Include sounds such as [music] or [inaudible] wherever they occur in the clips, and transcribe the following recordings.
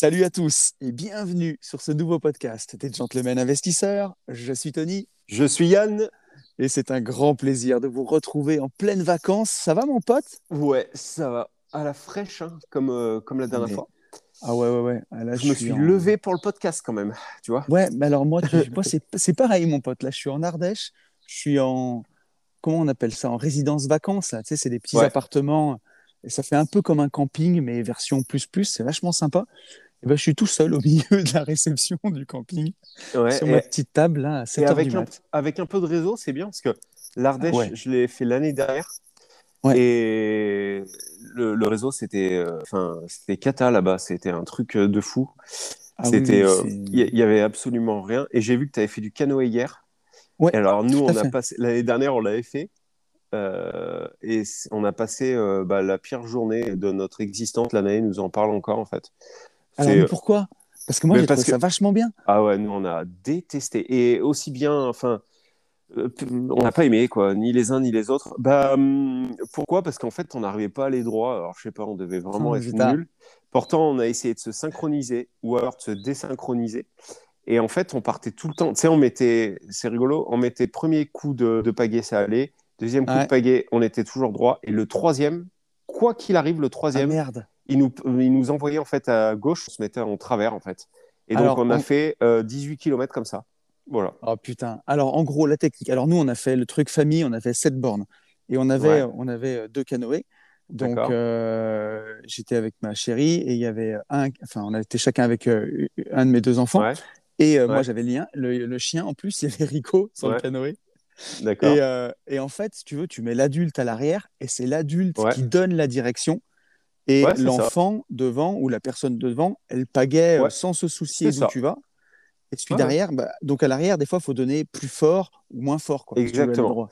Salut à tous et bienvenue sur ce nouveau podcast des Gentlemen Investisseurs. Je suis Tony Je suis Yann. et c'est un grand plaisir de vous retrouver en pleine vacances. Ça va mon pote? Ouais, ça va. À la fraîche, hein, comme, euh, comme la dernière Mais- fois. Ah ouais ouais ouais. Ah, là, Je me suis en- levé pour le podcast quand même, tu vois. Ouais, mais alors moi, tu- [laughs] moi c'est c'est pareil mon pote. Là, je suis en Ardèche. Je suis en comment on appelle ça? En résidence vacances là. Tu sais, c'est des petits Ouais. appartements et ça fait un peu comme un camping mais version plus plus. C'est vachement sympa. Et ben, je suis tout seul au milieu de la réception du camping Ouais, sur et, ma petite table là à et 7 h avec, du un, mat. avec un peu de réseau, c'est bien parce que l'Ardèche, Ouais. je l'ai fait l'année dernière. Ouais. Et le, le réseau, c'était euh, enfin, c'était cata là-bas. C'était un truc euh, de fou. Ah C'était, oui, euh, il y, y avait absolument rien. Et j'ai vu que tu avais fait du canoë hier. Ouais, alors nous, tout à on a fait. passé l'année dernière, on l'avait fait. euh, et on a passé euh, bah, la pire journée de notre existence. L'année nous en parle encore en fait. Alors, mais pourquoi? Parce que moi, j'ai trouvé que- ça vachement bien. Ah ouais, nous on a détesté. Et aussi bien, enfin, euh, on n'a pas aimé quoi, ni les uns ni les autres. Bah hum, pourquoi? Parce qu'en fait, on n'arrivait pas à aller droit. Alors je sais pas, on devait vraiment Ah, être nul. Pourtant, on a essayé de se synchroniser ou alors de se désynchroniser. Et en fait, on partait tout le temps. Tu sais, on mettait, c'est rigolo, on mettait premier coup de, de pagaie, ça allait. Deuxième coup Ouais. de pagaie, on était toujours droit. Et le troisième, quoi qu'il arrive, le Ah troisième, merde. Il nous, il nous envoyait en fait à gauche, on se mettait en travers en fait. Et donc Alors, on a on- fait euh, 18 km comme ça. Voilà. Oh putain. Alors, en gros, la technique. Alors, nous, on a fait le truc famille, on a fait 7 bornes. Et on avait, Ouais. on avait euh, deux canoës. Donc, euh, j'étais avec ma chérie et il y avait un, enfin, on était chacun avec euh, un de mes deux enfants. Ouais, Et moi, j'avais le. Le, le chien, en plus, [laughs] il y avait Rico sur le canoë. d'accord. Et, et en fait, si tu veux, tu mets l'adulte à l'arrière et c'est l'adulte qui donne la direction. Et Ouais, l'enfant devant ou la personne devant, elle pagaie euh, Ouais. sans se soucier d'où tu vas. Et celui Ouais. derrière, bah, donc à l'arrière, des fois, il faut donner plus fort ou moins fort. Quoi, Exactement.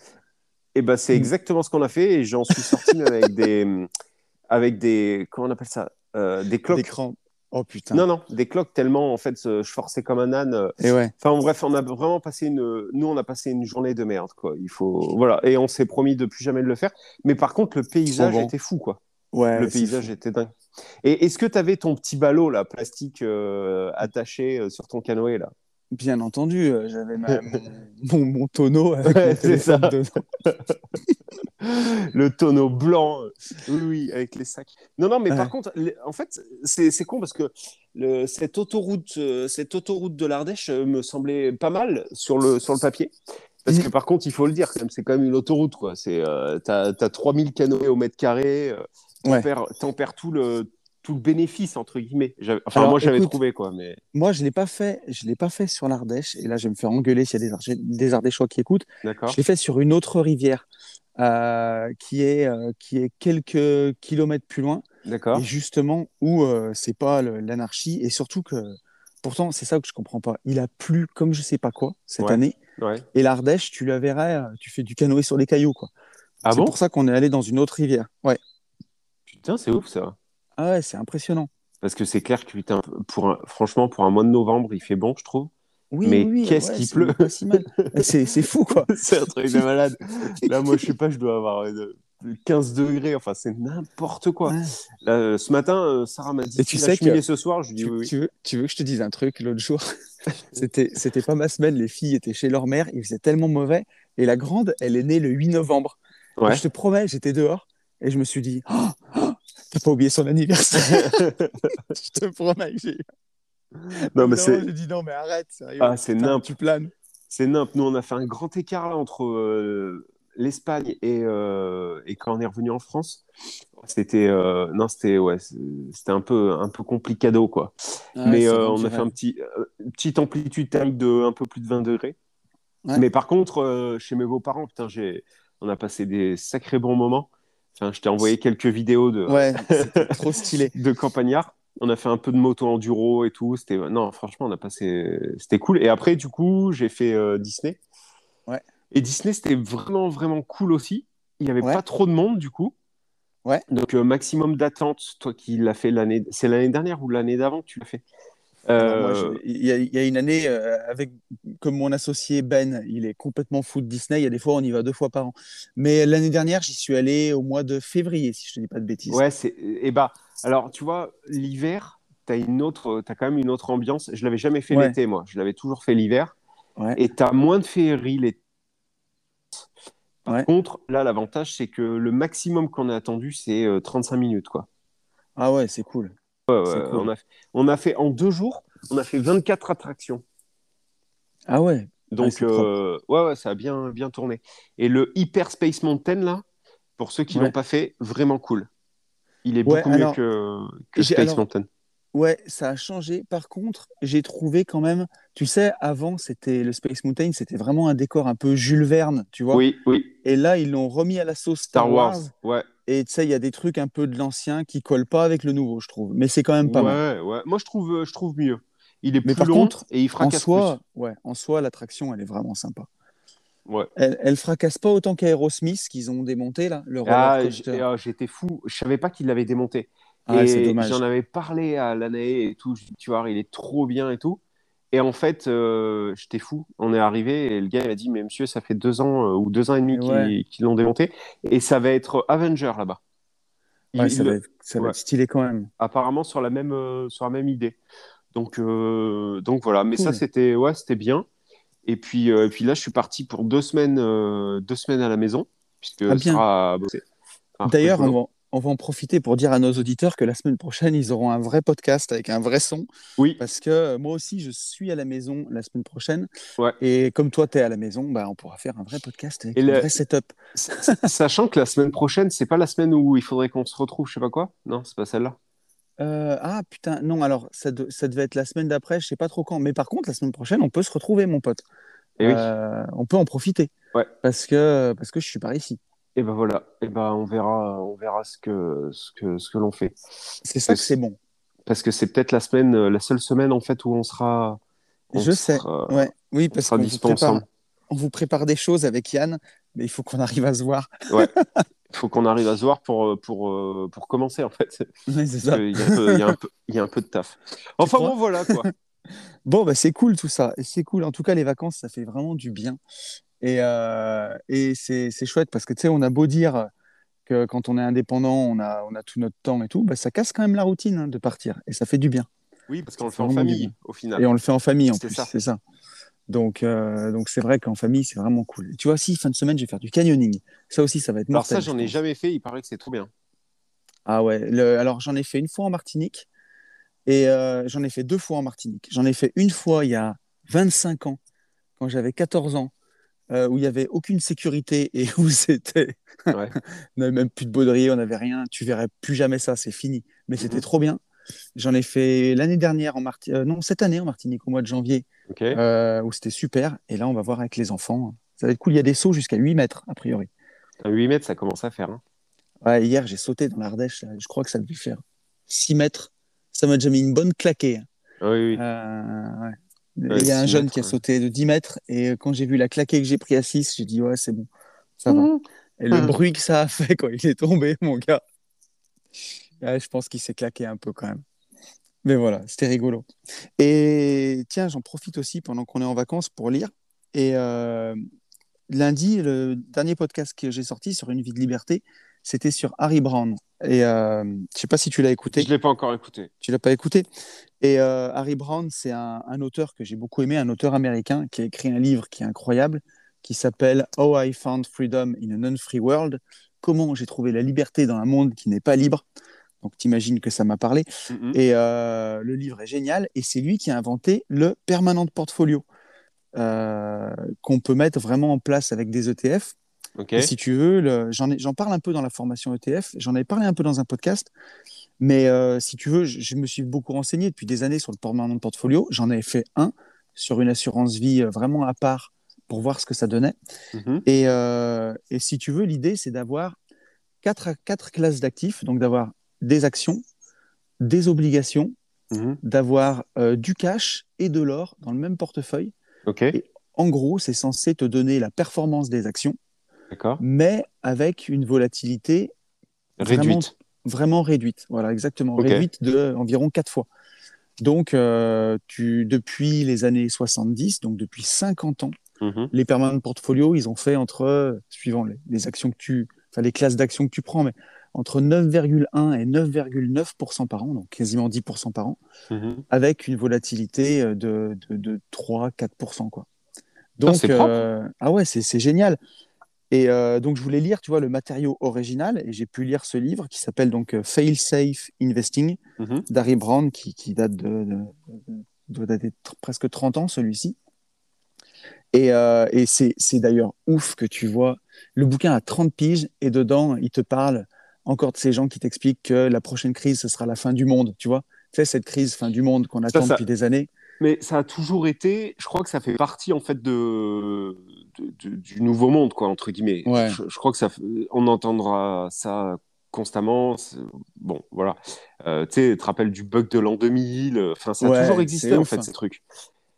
Et ben c'est Mm. exactement ce qu'on a fait. Et j'en suis sorti avec des, [laughs] avec des, comment on appelle ça, Euh, des cloques. D'écran. Oh putain. Non non, des cloques tellement en fait, je forçais comme un âne. euh, Et ouais. Enfin bref, on a vraiment passé une, nous on a passé une journée de merde quoi. Il faut, voilà, et on s'est promis de plus jamais de le faire. Mais par contre, le paysage bon. était fou quoi. Ouais le paysage était dingue. Et est-ce que tu avais ton petit ballot là, plastique euh, attaché euh, sur ton canoë là? Bien entendu, euh, j'avais ma- [laughs] mon, tonneau avec Ouais, mon c'est téléphone ça. dedans. [laughs] Le tonneau blanc, oui, oui, avec les sacs. Non, non, mais Ouais. par contre, en fait, c'est con parce que le, cette, autoroute, cette autoroute de l'Ardèche me semblait pas mal sur le, sur le papier. Parce que par contre, il faut le dire, c'est quand même une autoroute. quoi. C'est, euh, T'as as 3000 canoës au mètre carré, Ouais. perds, t'en perds tout, le, tout le bénéfice, entre guillemets. Enfin, Alors, moi, j'avais trouvé, quoi. Mais... Moi, je l'ai pas fait. Je l'ai pas fait sur l'Ardèche. Et là, je vais me faire engueuler s'il y a des, des Ardéchois qui écoutent. D'accord. Je l'ai fait sur une autre rivière euh, qui est euh, qui est quelques kilomètres plus loin. D'accord. Et justement où euh, c'est pas l'anarchie et surtout que pourtant c'est ça que je comprends pas. Il a plu comme je sais pas quoi cette Ouais. année Ouais. et l'Ardèche, tu la verrais, euh, tu fais du canoë sur les cailloux quoi. Ah c'est bon? pour ça qu'on est allé dans une autre rivière. Ouais. Putain, c'est ouf, ça. Ah ouais, c'est impressionnant. Parce que c'est clair que, putain, pour un- franchement, pour un mois de novembre, il fait bon, je trouve. Oui, Mais oui, qu'est-ce ouais, qu'il c'est pleut si c'est fou quoi. [laughs] c'est un truc de malade. [laughs] Là, moi, je sais pas, je dois avoir euh, 15 degrés. Enfin, c'est n'importe quoi. Ouais. Là, euh, ce matin, euh, Sarah m'a dit Et tu sais que- ce soir. Je lui dis Tu, oui, oui. tu veux, tu veux que je te dise un truc l'autre jour? [laughs] C'était c'était pas ma semaine, les filles étaient chez leur mère, il faisait tellement mauvais. Et la grande, elle est née le 8 novembre. Ouais. Je te promets, j'étais dehors et je me suis dit Oh, oh, T'as pas oublié son anniversaire [laughs] [laughs] Je te promets que j'ai. non, mais c'est J'ai dit non, mais arrête, sérieux. Ah, c'est nimp. Tu planes. c'est nimp. Nous, on a fait un grand écart là, entre euh, l'Espagne et, euh, et quand on est revenu en France. C'était euh, non, c'était ouais, c'était un peu un peu complicado quoi. mais euh, on a fait un petit euh, une petite amplitude thermique de un peu plus de 20 degrés. Ouais. Mais par contre, euh, chez mes beaux-parents, putain, j'ai on a passé des sacrés bons moments. Enfin, je t'ai envoyé quelques vidéos de, Ouais, [laughs] [laughs] trop stylé. de campagnards. On a fait un peu de moto enduro et tout. C'était non, franchement, on a passé. C'était cool. Et après, du coup, j'ai fait euh, Disney. Ouais. Et Disney, c'était vraiment, vraiment cool aussi. Il y avait Ouais. pas trop de monde, du coup. Ouais. Donc, euh, maximum d'attente. Toi qui l'as fait l'année. C'est l'année dernière ou l'année d'avant que tu l'as fait? Euh, il y, a- il y a une année, euh, avec, comme mon associé Ben, il est complètement fou de Disney. Il y a des fois, on y va deux fois par an. Mais l'année dernière, j'y suis allé au mois de février, si je te dis pas de bêtises. Ouais, c'est. Et bah, alors, tu vois, l'hiver, t'as une autre, t'as quand même une autre ambiance. Je l'avais jamais fait Ouais. l'été, moi. Je l'avais toujours fait l'hiver. Ouais. Et t'as moins de féerie l'été. Par Ouais. contre, là, l'avantage, c'est que le maximum qu'on a attendu, c'est euh, 35 minutes, quoi. Ah ouais, c'est cool. Ouais, C'est ouais, cool. on, a, on a fait en deux jours, on a fait 24 attractions. Ah ouais. Donc, c'est euh, ouais, ouais, ça a bien, bien tourné. Et le Hyper Space Mountain, là, pour ceux qui Ouais. l'ont pas fait, vraiment cool. Il est beaucoup alors, mieux que, que Space alors, Mountain. Ouais, ça a changé. Par contre, j'ai trouvé quand même, tu sais, avant, c'était le Space Mountain, c'était vraiment un décor un peu Jules Verne, tu vois. Oui, oui. Et là, ils l'ont remis à la sauce Star, Star Wars. Wars. Ouais. Et tu sais, il y a des trucs un peu de l'ancien qui collent pas avec le nouveau, je trouve. Mais c'est quand même pas mal. ouais, ouais. Moi, je trouve, je trouve mieux. Il est Mais plus par long contre, et il En fracasse soi, ouais, en soi, l'attraction, elle est vraiment sympa. plus. Ouais. Elle, elle fracasse pas autant qu'Aerosmith qu'ils ont démonté là, le roller Ah, ah, j'étais fou. Je savais pas qu'il l'avait démonté. Ah, j'en avais parlé à l'année et tout. Je dis, tu vois, il est trop bien et tout. Et en fait, euh, j'étais fou. On est arrivé et le gars il a dit, mais monsieur, ça fait deux ans euh, ou deux ans et demi qu'ils ouais. l'ont démonté. Et ça va être Avenger là-bas. Ouais, ça, il- va être, ça va ouais. être stylé quand même. apparemment sur la même, euh, sur la même idée. Donc, euh, donc voilà, mais ça c'était ouais, bien. Et puis, et puis là, je suis parti pour deux semaines, deux semaines à la maison, puisque Ah, bien. Sarah a bossé. Ah, D'ailleurs, on on va en profiter pour dire à nos auditeurs que la semaine prochaine, ils auront un vrai podcast avec un vrai son. oui, Parce que euh, moi aussi, je suis à la maison la semaine prochaine. Ouais. Et comme toi, tu es à la maison, bah, on pourra faire un vrai podcast avec Et un le- vrai setup. Sachant que la semaine prochaine, c'est pas la semaine où il faudrait qu'on se retrouve, je sais pas quoi. Non, c'est pas celle-là. Euh, ah putain, non, alors ça, de- ça devait être la semaine d'après, je sais pas trop quand. Mais par contre, la semaine prochaine, on peut se retrouver, mon pote. Et oui. Euh, on peut en profiter. Ouais. Parce que, parce que je suis par ici. Et ben voilà. Et ben on verra, on verra ce que, ce que, ce que l'on fait. C'est ça que c'est bon. Parce que c'est peut-être la semaine, euh, la seule semaine en fait où on sera. on Je sais. Ouais. Oui, on parce qu'on vous, prépare, on vous prépare des choses avec Yann, mais il faut qu'on arrive à se voir. Il [laughs] faut qu'on arrive à se voir pour, euh, pour, euh, pour commencer en fait. Ouais, c'est ça. Parce qu'il y a un peu- il y, a un peu- il y a un peu de taf. [laughs] Enfin bon, voilà quoi. [laughs] Bon, bah, c'est cool tout ça. Et c'est cool. En tout cas, les vacances, ça fait vraiment du bien. Et, euh, et c'est c'est chouette parce que tu sais, on a beau dire que quand on est indépendant, on a, on a tout notre temps et tout, bah, ça casse quand même la routine hein, de partir. Et ça fait du bien. Oui, parce qu'on le Ça fait en famille au final. Et on le fait en famille en C'est plus, ça. c'est ça. Donc, euh, donc c'est vrai qu'en famille, c'est vraiment cool. Et tu vois, si fin de semaine, je vais faire du canyoning. Ça aussi, ça va être Alors mortel. ça, je j'en ai jamais fait. Il paraît que c'est trop bien. Ah ouais, le- alors j'en ai fait une fois en Martinique et euh, j'en ai fait deux fois en Martinique. J'en ai fait une fois il y a 25 ans, quand j'avais 14 ans, euh, où il n'y avait aucune sécurité et [laughs] où c'était. Ouais. on [laughs] n'avait même plus de baudrier, on n'avait rien. Tu verrais plus jamais ça, c'est fini. Mais c'était Mhm. trop bien. J'en ai fait l'année dernière en Martinique, non, cette année en Martinique, au mois de janvier, euh, où c'était super. Et là, on va voir avec les enfants. Ça va être cool. Il y a des sauts jusqu'à 8 mètres, a priori. À 8 mètres, ça commence à faire. hein. Ouais, hier, j'ai sauté dans l'Ardèche. Je crois que ça devait faire 6 mètres. Ça m'a déjà mis une bonne claquée. Ah Oui, oui. Euh, ouais. Ouais, Il y a un 6 jeune mètres, qui a ouais. sauté de 10 mètres. Et quand j'ai vu la claquée que j'ai pris à 6, j'ai dit, ouais, c'est bon. Ça va. Mmh. Et le Mmh. bruit que ça a fait quand il est tombé, [laughs] mon gars. Ouais, je pense qu'il s'est claqué un peu quand même. Mais voilà, c'était rigolo. Et tiens, j'en profite aussi pendant qu'on est en vacances pour lire. Et euh, lundi, le dernier podcast que j'ai sorti sur Une vie de liberté, c'était sur Harry Brown. Et euh, je sais pas si tu l'as écouté. Je l'ai pas encore écouté. Tu l'as pas écouté Et euh, Harry Brown, c'est un, un auteur que j'ai beaucoup aimé, un auteur américain qui a écrit un livre qui est incroyable, qui s'appelle How I Found Freedom in a Non-Free World. Comment j'ai trouvé la liberté dans un monde qui n'est pas libre. Donc, t'imagines que ça m'a parlé. Mhm. Et euh, le livre est génial. Et c'est lui qui a inventé le permanent portfolio euh, qu'on peut mettre vraiment en place avec des ETF. Et si tu veux, j'en parle un peu dans la formation ETF, j'en avais parlé un peu dans un podcast, mais euh, si tu veux, je, je me suis beaucoup renseigné depuis des années sur le permanent portfolio. J'en ai fait un sur une assurance vie euh, vraiment à part pour voir ce que ça donnait. Mhm. Et, euh, et si tu veux, l'idée, c'est d'avoir quatre, quatre classes d'actifs, donc d'avoir des actions, des obligations, Mhm. d'avoir euh, du cash et de l'or dans le même portefeuille. Et En gros, c'est censé te donner la performance des actions. Mais avec une volatilité Réduite. vraiment réduite. Voilà, exactement. Réduite de environ quatre fois. Donc, euh, tu, depuis les années 70, donc depuis 50 ans, Mhm. les permanents portfolio, ils ont fait entre, suivant les, les actions que tu, enfin les classes d'actions que tu prends, mais entre 9,1 et 9,9% par an, donc quasiment 10% par an, Mhm. avec une volatilité euh, de, de, de 3-4%. Quoi. Ah, Donc, euh, ah ouais, c'est génial. Et euh, donc, je voulais lire, tu vois, le matériau original, et j'ai pu lire ce livre qui s'appelle donc euh, Fail Safe Investing Mhm. d'Harry Brown, qui, qui date de, doit dater presque 30 ans, celui-ci. Et, euh, et c'est d'ailleurs ouf que tu vois. Le bouquin a 30 piges, et dedans, il te parle encore de ces gens qui t'expliquent que la prochaine crise, ce sera la fin du monde, tu vois. Tu sais, cette crise fin du monde qu'on attend ça- depuis des années. Mais ça a toujours été, je crois que ça fait partie en fait de, du nouveau monde, quoi, entre guillemets. Ouais. Je, je crois que ça, on entendra ça constamment. Bon, voilà. Euh, tu te rappelles du bug de l'an 2000. Enfin, ça a toujours existé en ouf, fait hein. ces trucs.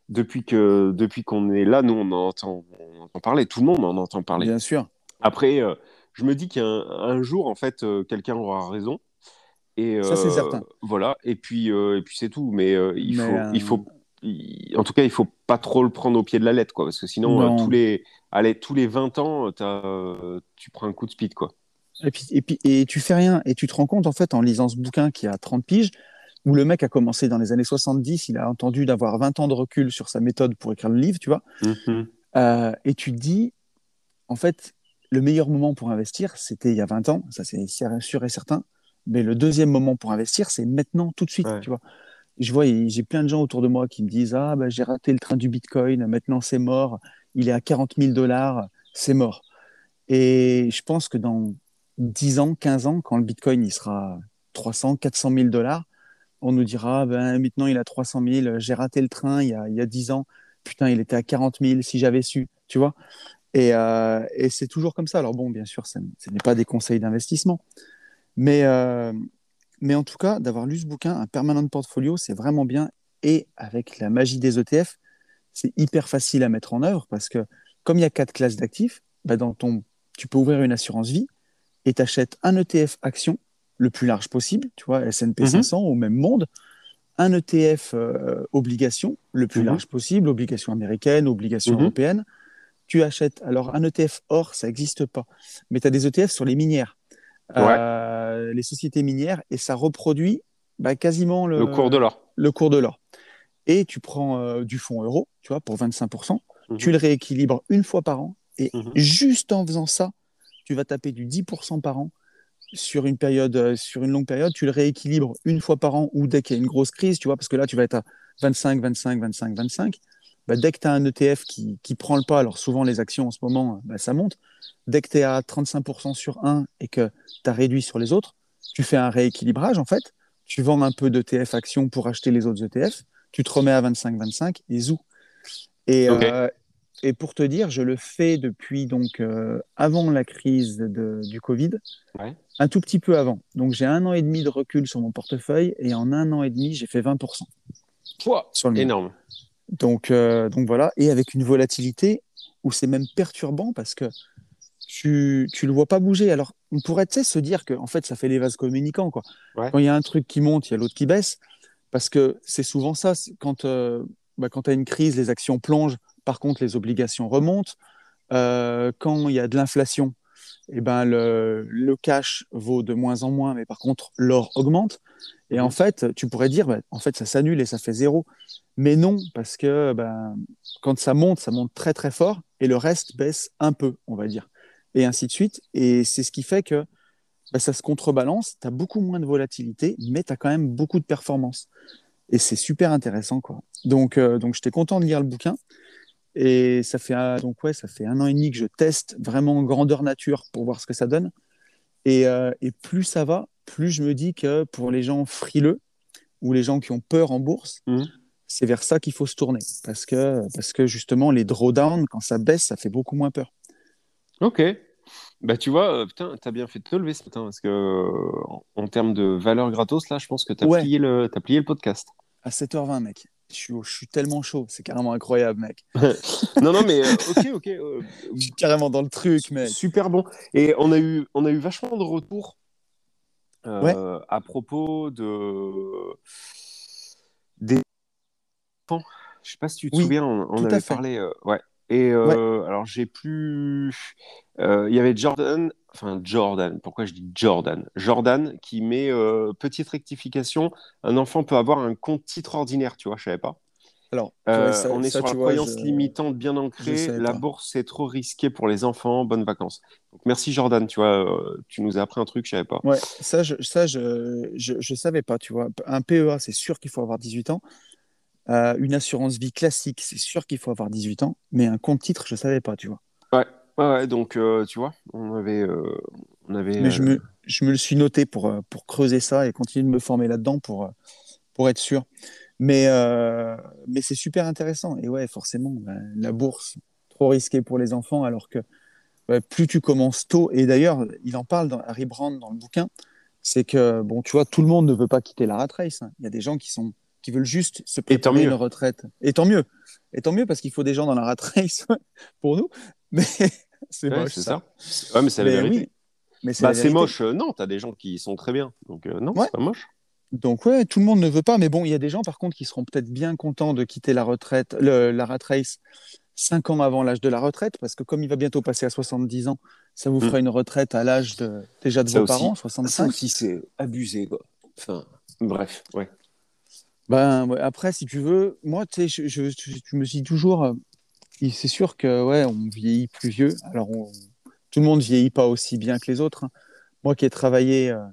Depuis que depuis qu'on est là, nous on en entend, on entend parler. Tout le monde en entend parler. Bien sûr. Après, euh, je me dis qu'un un jour, en fait, euh, quelqu'un aura raison. Et, Ça, c'est certain. Voilà. Et puis, et puis c'est tout. Mais, il, Mais, faut, il faut, en tout cas, il faut pas trop le prendre au pied de la lettre, quoi. Parce que sinon, Non. euh, tous les, allez, tous les 20 ans, t'as, euh, tu prends un coup de speed, quoi. Et puis, et puis et tu fais rien. Et tu te rends compte, en fait, en lisant ce bouquin qui a 30 piges, où le mec a commencé dans les années 70, il a entendu d'avoir 20 ans de recul sur sa méthode pour écrire le livre, tu vois. Mhm. Euh, et tu te dis, en fait, le meilleur moment pour investir, c'était il y a 20 ans, ça c'est sûr et certain. Mais le deuxième moment pour investir, c'est maintenant, tout de suite, Ouais. tu vois. Je vois, j'ai plein de gens autour de moi qui me disent, ah, bah, j'ai raté le train du Bitcoin, maintenant c'est mort, il est à 40 000 dollars, c'est mort. Et je pense que dans 10 ans, 15 ans, quand le Bitcoin il sera 300, 400 000 dollars, on nous dira, ben, maintenant il a 300 000, j'ai raté le train il y a, il y a 10 ans, putain, il était à 40 000 si j'avais su, tu vois. Et, euh, et c'est toujours comme ça. Alors bon, bien sûr, ce n'est pas des conseils d'investissement, mais, euh, mais en tout cas, d'avoir lu ce bouquin, un permanent portfolio, c'est vraiment bien. Et avec la magie des ETF, c'est hyper facile à mettre en œuvre parce que comme il y a quatre classes d'actifs, bah, dans ton, tu peux ouvrir une assurance vie et tu achètes un ETF action le plus large possible, tu vois, S&P Mhm. 500 au même monde, un ETF euh, obligation le plus Mhm. large possible, obligation américaine, obligation Mhm. européenne. Tu achètes, alors un ETF or, ça n'existe pas, mais tu as des ETF sur les minières, Euh, les sociétés minières, et ça reproduit bah, quasiment le, Le cours de l'or. le cours de l'or. Et tu prends euh, du fonds euro, tu vois, pour 25%, Mhm. tu le rééquilibres une fois par an, et Mhm. juste en faisant ça, tu vas taper du 10% par an sur une période, euh, sur une longue période, tu le rééquilibres une fois par an ou dès qu'il y a une grosse crise, tu vois, parce que là, tu vas être à 25, 25, 25, 25. Bah, dès que tu as un ETF qui qui prend le pas, alors souvent les actions en ce moment, bah, ça monte. Dès que tu es à 35% sur un et que tu as réduit sur les autres, tu fais un rééquilibrage en fait. Tu vends un peu d'ETF actions pour acheter les autres ETF, tu te remets à 25-25 et zou. Et, euh, et pour te dire, je le fais depuis donc euh, avant la crise de- du Covid, Ouais. un tout petit peu avant. Donc j'ai un an et demi de recul sur mon portefeuille et en un an et demi, j'ai fait 20% Pouah, sur le énorme. Donc, euh, donc voilà, et avec une volatilité où c'est même perturbant parce que tu tu le vois pas bouger. Alors, on pourrait se dire que en fait, ça fait les vases communicants. Quoi. Ouais. Quand il y a un truc qui monte, il y a l'autre qui baisse. Parce que c'est souvent ça. Quand, euh, bah, quand tu as une crise, les actions plongent. Par contre, les obligations remontent. Euh, quand il y a de l'inflation, eh ben, le, cash vaut de moins en moins, mais par contre, l'or augmente. Et en fait, tu pourrais dire, bah, en fait, ça s'annule et ça fait zéro. Mais non, parce que ben, quand ça monte, ça monte très très fort et le reste baisse un peu, on va dire. Et ainsi de suite. Et c'est ce qui fait que ben, ça se contrebalance, tu as beaucoup moins de volatilité, mais tu as quand même beaucoup de performance. Et c'est super intéressant. Quoi. Donc, euh, donc j'étais content de lire le bouquin. Et ça fait, un, donc ouais, ça fait un an et demi que je teste vraiment grandeur nature pour voir ce que ça donne. Et, euh, et plus ça va, plus je me dis que pour les gens frileux ou les gens qui ont peur en bourse, Mhm. c'est vers ça qu'il faut se tourner. Parce que, parce que justement, les drawdowns, quand ça baisse, ça fait beaucoup moins peur. Ok. Bah, tu vois, euh, putain, t'as bien fait de te lever ce matin parce que, euh, en, en termes de valeur gratos, là, je pense que t'as Ouais. plié, le, t'as plié le podcast. À 7h20, mec. Je suis, je suis tellement chaud. C'est carrément incroyable, mec. [laughs] non, non, mais euh, ok, ok. euh, [laughs] Je suis carrément dans le truc, mec. super bon. Et on a eu, on a eu vachement de retours euh, à propos de des enfants. Je sais pas si tu te Oui, souviens, on, on avait parlé. ouais. Et euh, alors j'ai plus. euh, Il y avait Jordan, enfin Jordan. Pourquoi je dis Jordan? Jordan qui met euh, petite rectification. Un enfant peut avoir un compte titre ordinaire, tu vois, je savais pas. Alors, tu vois, ça- on est ça, sur la vois, croyance je- limitante bien ancrée. La pas. bourse, c'est trop risqué pour les enfants. Bonnes vacances. Donc, merci Jordan, tu vois, tu nous as appris un truc, je savais pas. Ouais, ça, je, ça je, je, je savais pas, tu vois. Un PEA, c'est sûr qu'il faut avoir 18 ans. Euh, une assurance vie classique, c'est sûr qu'il faut avoir 18 ans. Mais un compte titre, je savais pas, tu vois. Ouais, ouais, ouais, donc euh, tu vois, on avait, euh, on avait. Mais je me, je me le suis noté pour, pour creuser ça et continuer de me former là-dedans pour, pour être sûr. Mais, mais c'est super intéressant. Et ouais, forcément, bah, la bourse, trop risqué pour les enfants, alors que ouais, plus tu commences tôt, et d'ailleurs, il en parle dans Harry Brand dans le bouquin, c'est que, bon, tu vois, tout le monde ne veut pas quitter la rat race. hein. Il y a des gens qui, sont, qui veulent juste se préparer une retraite. Et tant mieux. Et tant mieux parce qu'il faut des gens dans la rat race [laughs] pour nous. Mais [laughs] c'est ouais, moche, c'est ça. ça. Ouais, mais c'est la vérité. oui, mais c'est bah, moche. euh, non, t'as des gens qui sont très bien. Donc euh, non, Ouais. c'est pas moche. Donc ouais, tout le monde ne veut pas, mais bon, il y a des gens par contre qui seront peut-être bien contents de quitter la retraite, le- la rat race cinq ans avant l'âge de la retraite, parce que comme il va bientôt passer à 70 ans, ça vous Mm. fera une retraite à l'âge de, déjà de Ça vos aussi. parents, Ça 65. aussi, c'est abusé, quoi. Enfin, bref, ouais. Ben ouais, après, si tu veux, moi, tu sais, je, je, me suis toujours, euh, c'est sûr que ouais, on vieillit plus vieux. Alors, on- tout le monde vieillit pas aussi bien que les autres. hein. Moi qui ai travaillé euh,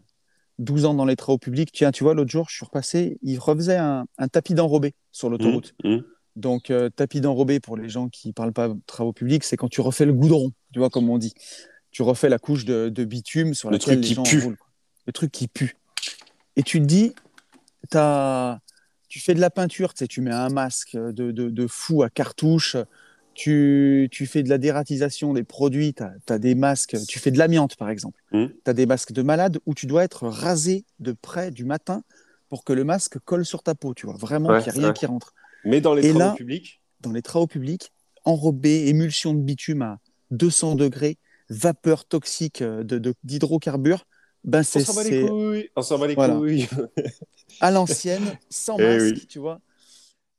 12 ans dans les travaux publics, tiens, tu vois, l'autre jour, je suis repassé, il refaisait un, un tapis d'enrobé sur l'autoroute. Mmh, mmh. Donc, euh, tapis d'enrobé, pour les gens qui parlent pas de travaux publics, c'est quand tu refais le goudron, tu vois, comme on dit. Tu refais la couche de, de bitume sur Le laquelle truc les qui gens pue. roulent. quoi. Le truc qui pue. Et tu te dis, t'as- tu fais de la peinture, tu sais, tu mets un masque de, de, de fou à cartouche, tu, tu fais de la dératisation des produits, tu as, des masques, tu fais de l'amiante, par exemple. Mm. Tu as des masques de malade où tu dois être rasé de près du matin pour que le masque colle sur ta peau, tu vois, vraiment Ouais, qu'il n'y ait rien ouais. qui rentre Mais dans les Et travaux là- publics, dans les travaux publics, enrobé, émulsion de bitume à 200 degrés, vapeur toxique euh, de- ben on c'est s'en bat les couilles. On s'en bat les Voilà. couilles. à l'ancienne, sans [laughs] Eh masque, oui. tu vois.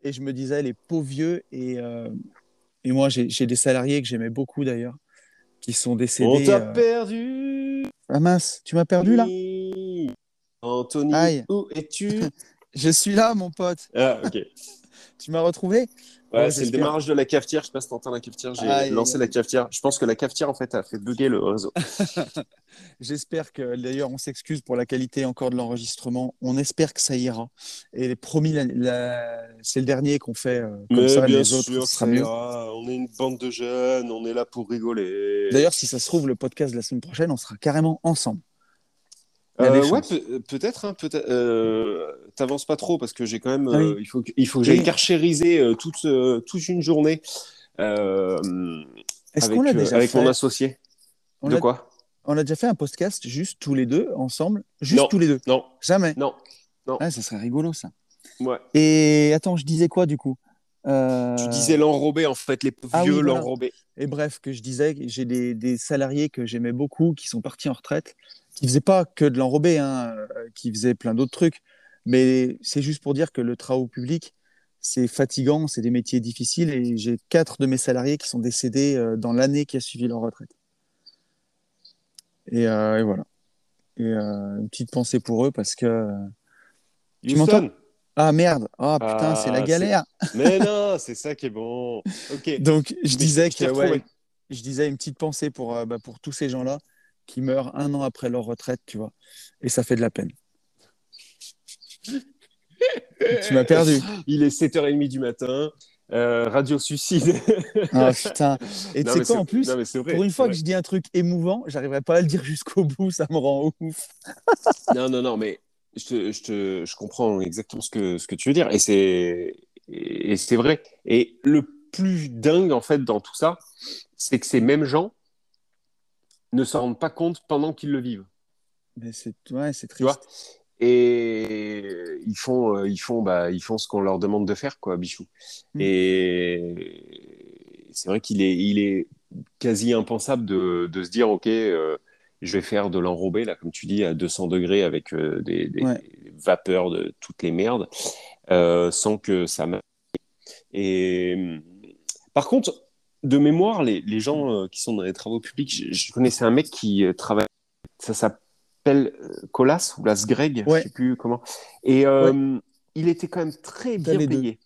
Et je me disais, les pauvres vieux, et, euh, et moi j'ai j'ai des salariés que j'aimais beaucoup d'ailleurs, qui sont On décédés. t'a euh, perdu. Ah mince, tu m'as perdu là? Anthony, Aïe. où es-tu? [laughs] Je suis là, mon pote. Ah, ok. [laughs] Tu m'as retrouvé Ouais, Ouais, c'est le démarrage de la cafetière. Je sais pas si t'entends la cafetière. J'ai lancé la cafetière. Je pense que la cafetière, en fait, a fait bugger le réseau. [laughs] J'espère que, d'ailleurs, on s'excuse pour la qualité encore de l'enregistrement. On espère que ça ira. Et promis, la- la- c'est le dernier qu'on fait euh, comme Mais ça. bien les autres, sûr, ce sera ça mieux. ira. On est une bande de jeunes. On est là pour rigoler. D'ailleurs, si ça se trouve, le podcast de la semaine prochaine, on sera carrément ensemble. Euh, ouais, peut-être. Hein, peut euh, T'avances pas trop parce que j'ai quand même. Ah oui. euh, il faut que, il faut que j'aille carchériser toute, toute une journée avec, déjà mon associé. on de a, quoi? On a déjà fait un podcast juste tous les deux, ensemble? Juste Non. tous les deux? Non, Jamais? Non. Ah, ça serait rigolo, ça. Ouais. Et attends, je disais quoi, du coup? Euh, Tu disais l'enrobé, en fait, les Ah oui, vieux voilà. l'enrobé. Et bref, que je disais, j'ai des, des salariés que j'aimais beaucoup qui sont partis en retraite, qui faisaient pas que de l'enrobé, hein, euh, qui faisaient plein d'autres trucs. Mais c'est juste pour dire que le travail public, c'est fatigant, c'est des métiers difficiles. Et j'ai quatre de mes salariés qui sont décédés euh, dans l'année qui a suivi leur retraite. Et, euh, et voilà. Et euh, une petite pensée pour eux parce que. Tu Houston. m'entends? Ah merde Ah putain, Ah, c'est la c'est- galère Mais [laughs] non, c'est ça qui est bon. Ok. Donc, je disais je que ouais, je disais une petite pensée pour, euh, bah, pour tous ces gens-là qui meurent un an après leur retraite, tu vois. Et ça fait de la peine. tu m'as perdu. [gasps] Il est 7h30 du matin. euh, radio suicide. Ah putain. Et [laughs] tu sais quoi en plus non, vrai, Pour une fois vrai. que je dis un truc émouvant, j'arriverai pas à le dire jusqu'au bout, ça me rend ouf. Non, non, non, mais je, te, je, te, je comprends exactement ce que, ce que tu veux dire. Et c'est, et c'est vrai. Et le plus dingue, en fait, dans tout ça, c'est que ces mêmes gens ne s'en rendent pas compte pendant qu'ils le vivent. Mais c'est ouais, c'est Tu vois triste. Et ils font, euh, ils font, bah, ils font ce qu'on leur demande de faire, quoi, Bichou. Mm. Et c'est vrai qu'il est, il est quasi impensable de, de se dire, ok, euh, je vais faire de l'enrobé, là, comme tu dis, à 200 degrés avec euh, des, des- Ouais. des vapeurs de toutes les merdes, euh, sans que ça marche. Et hum, par contre, de mémoire, les, les gens euh, qui sont dans les travaux publics, je, je connaissais un mec qui travaille, ça s'appelle Colas ou Las Greg, Ouais. je sais plus comment. Et il était quand même très bien payé.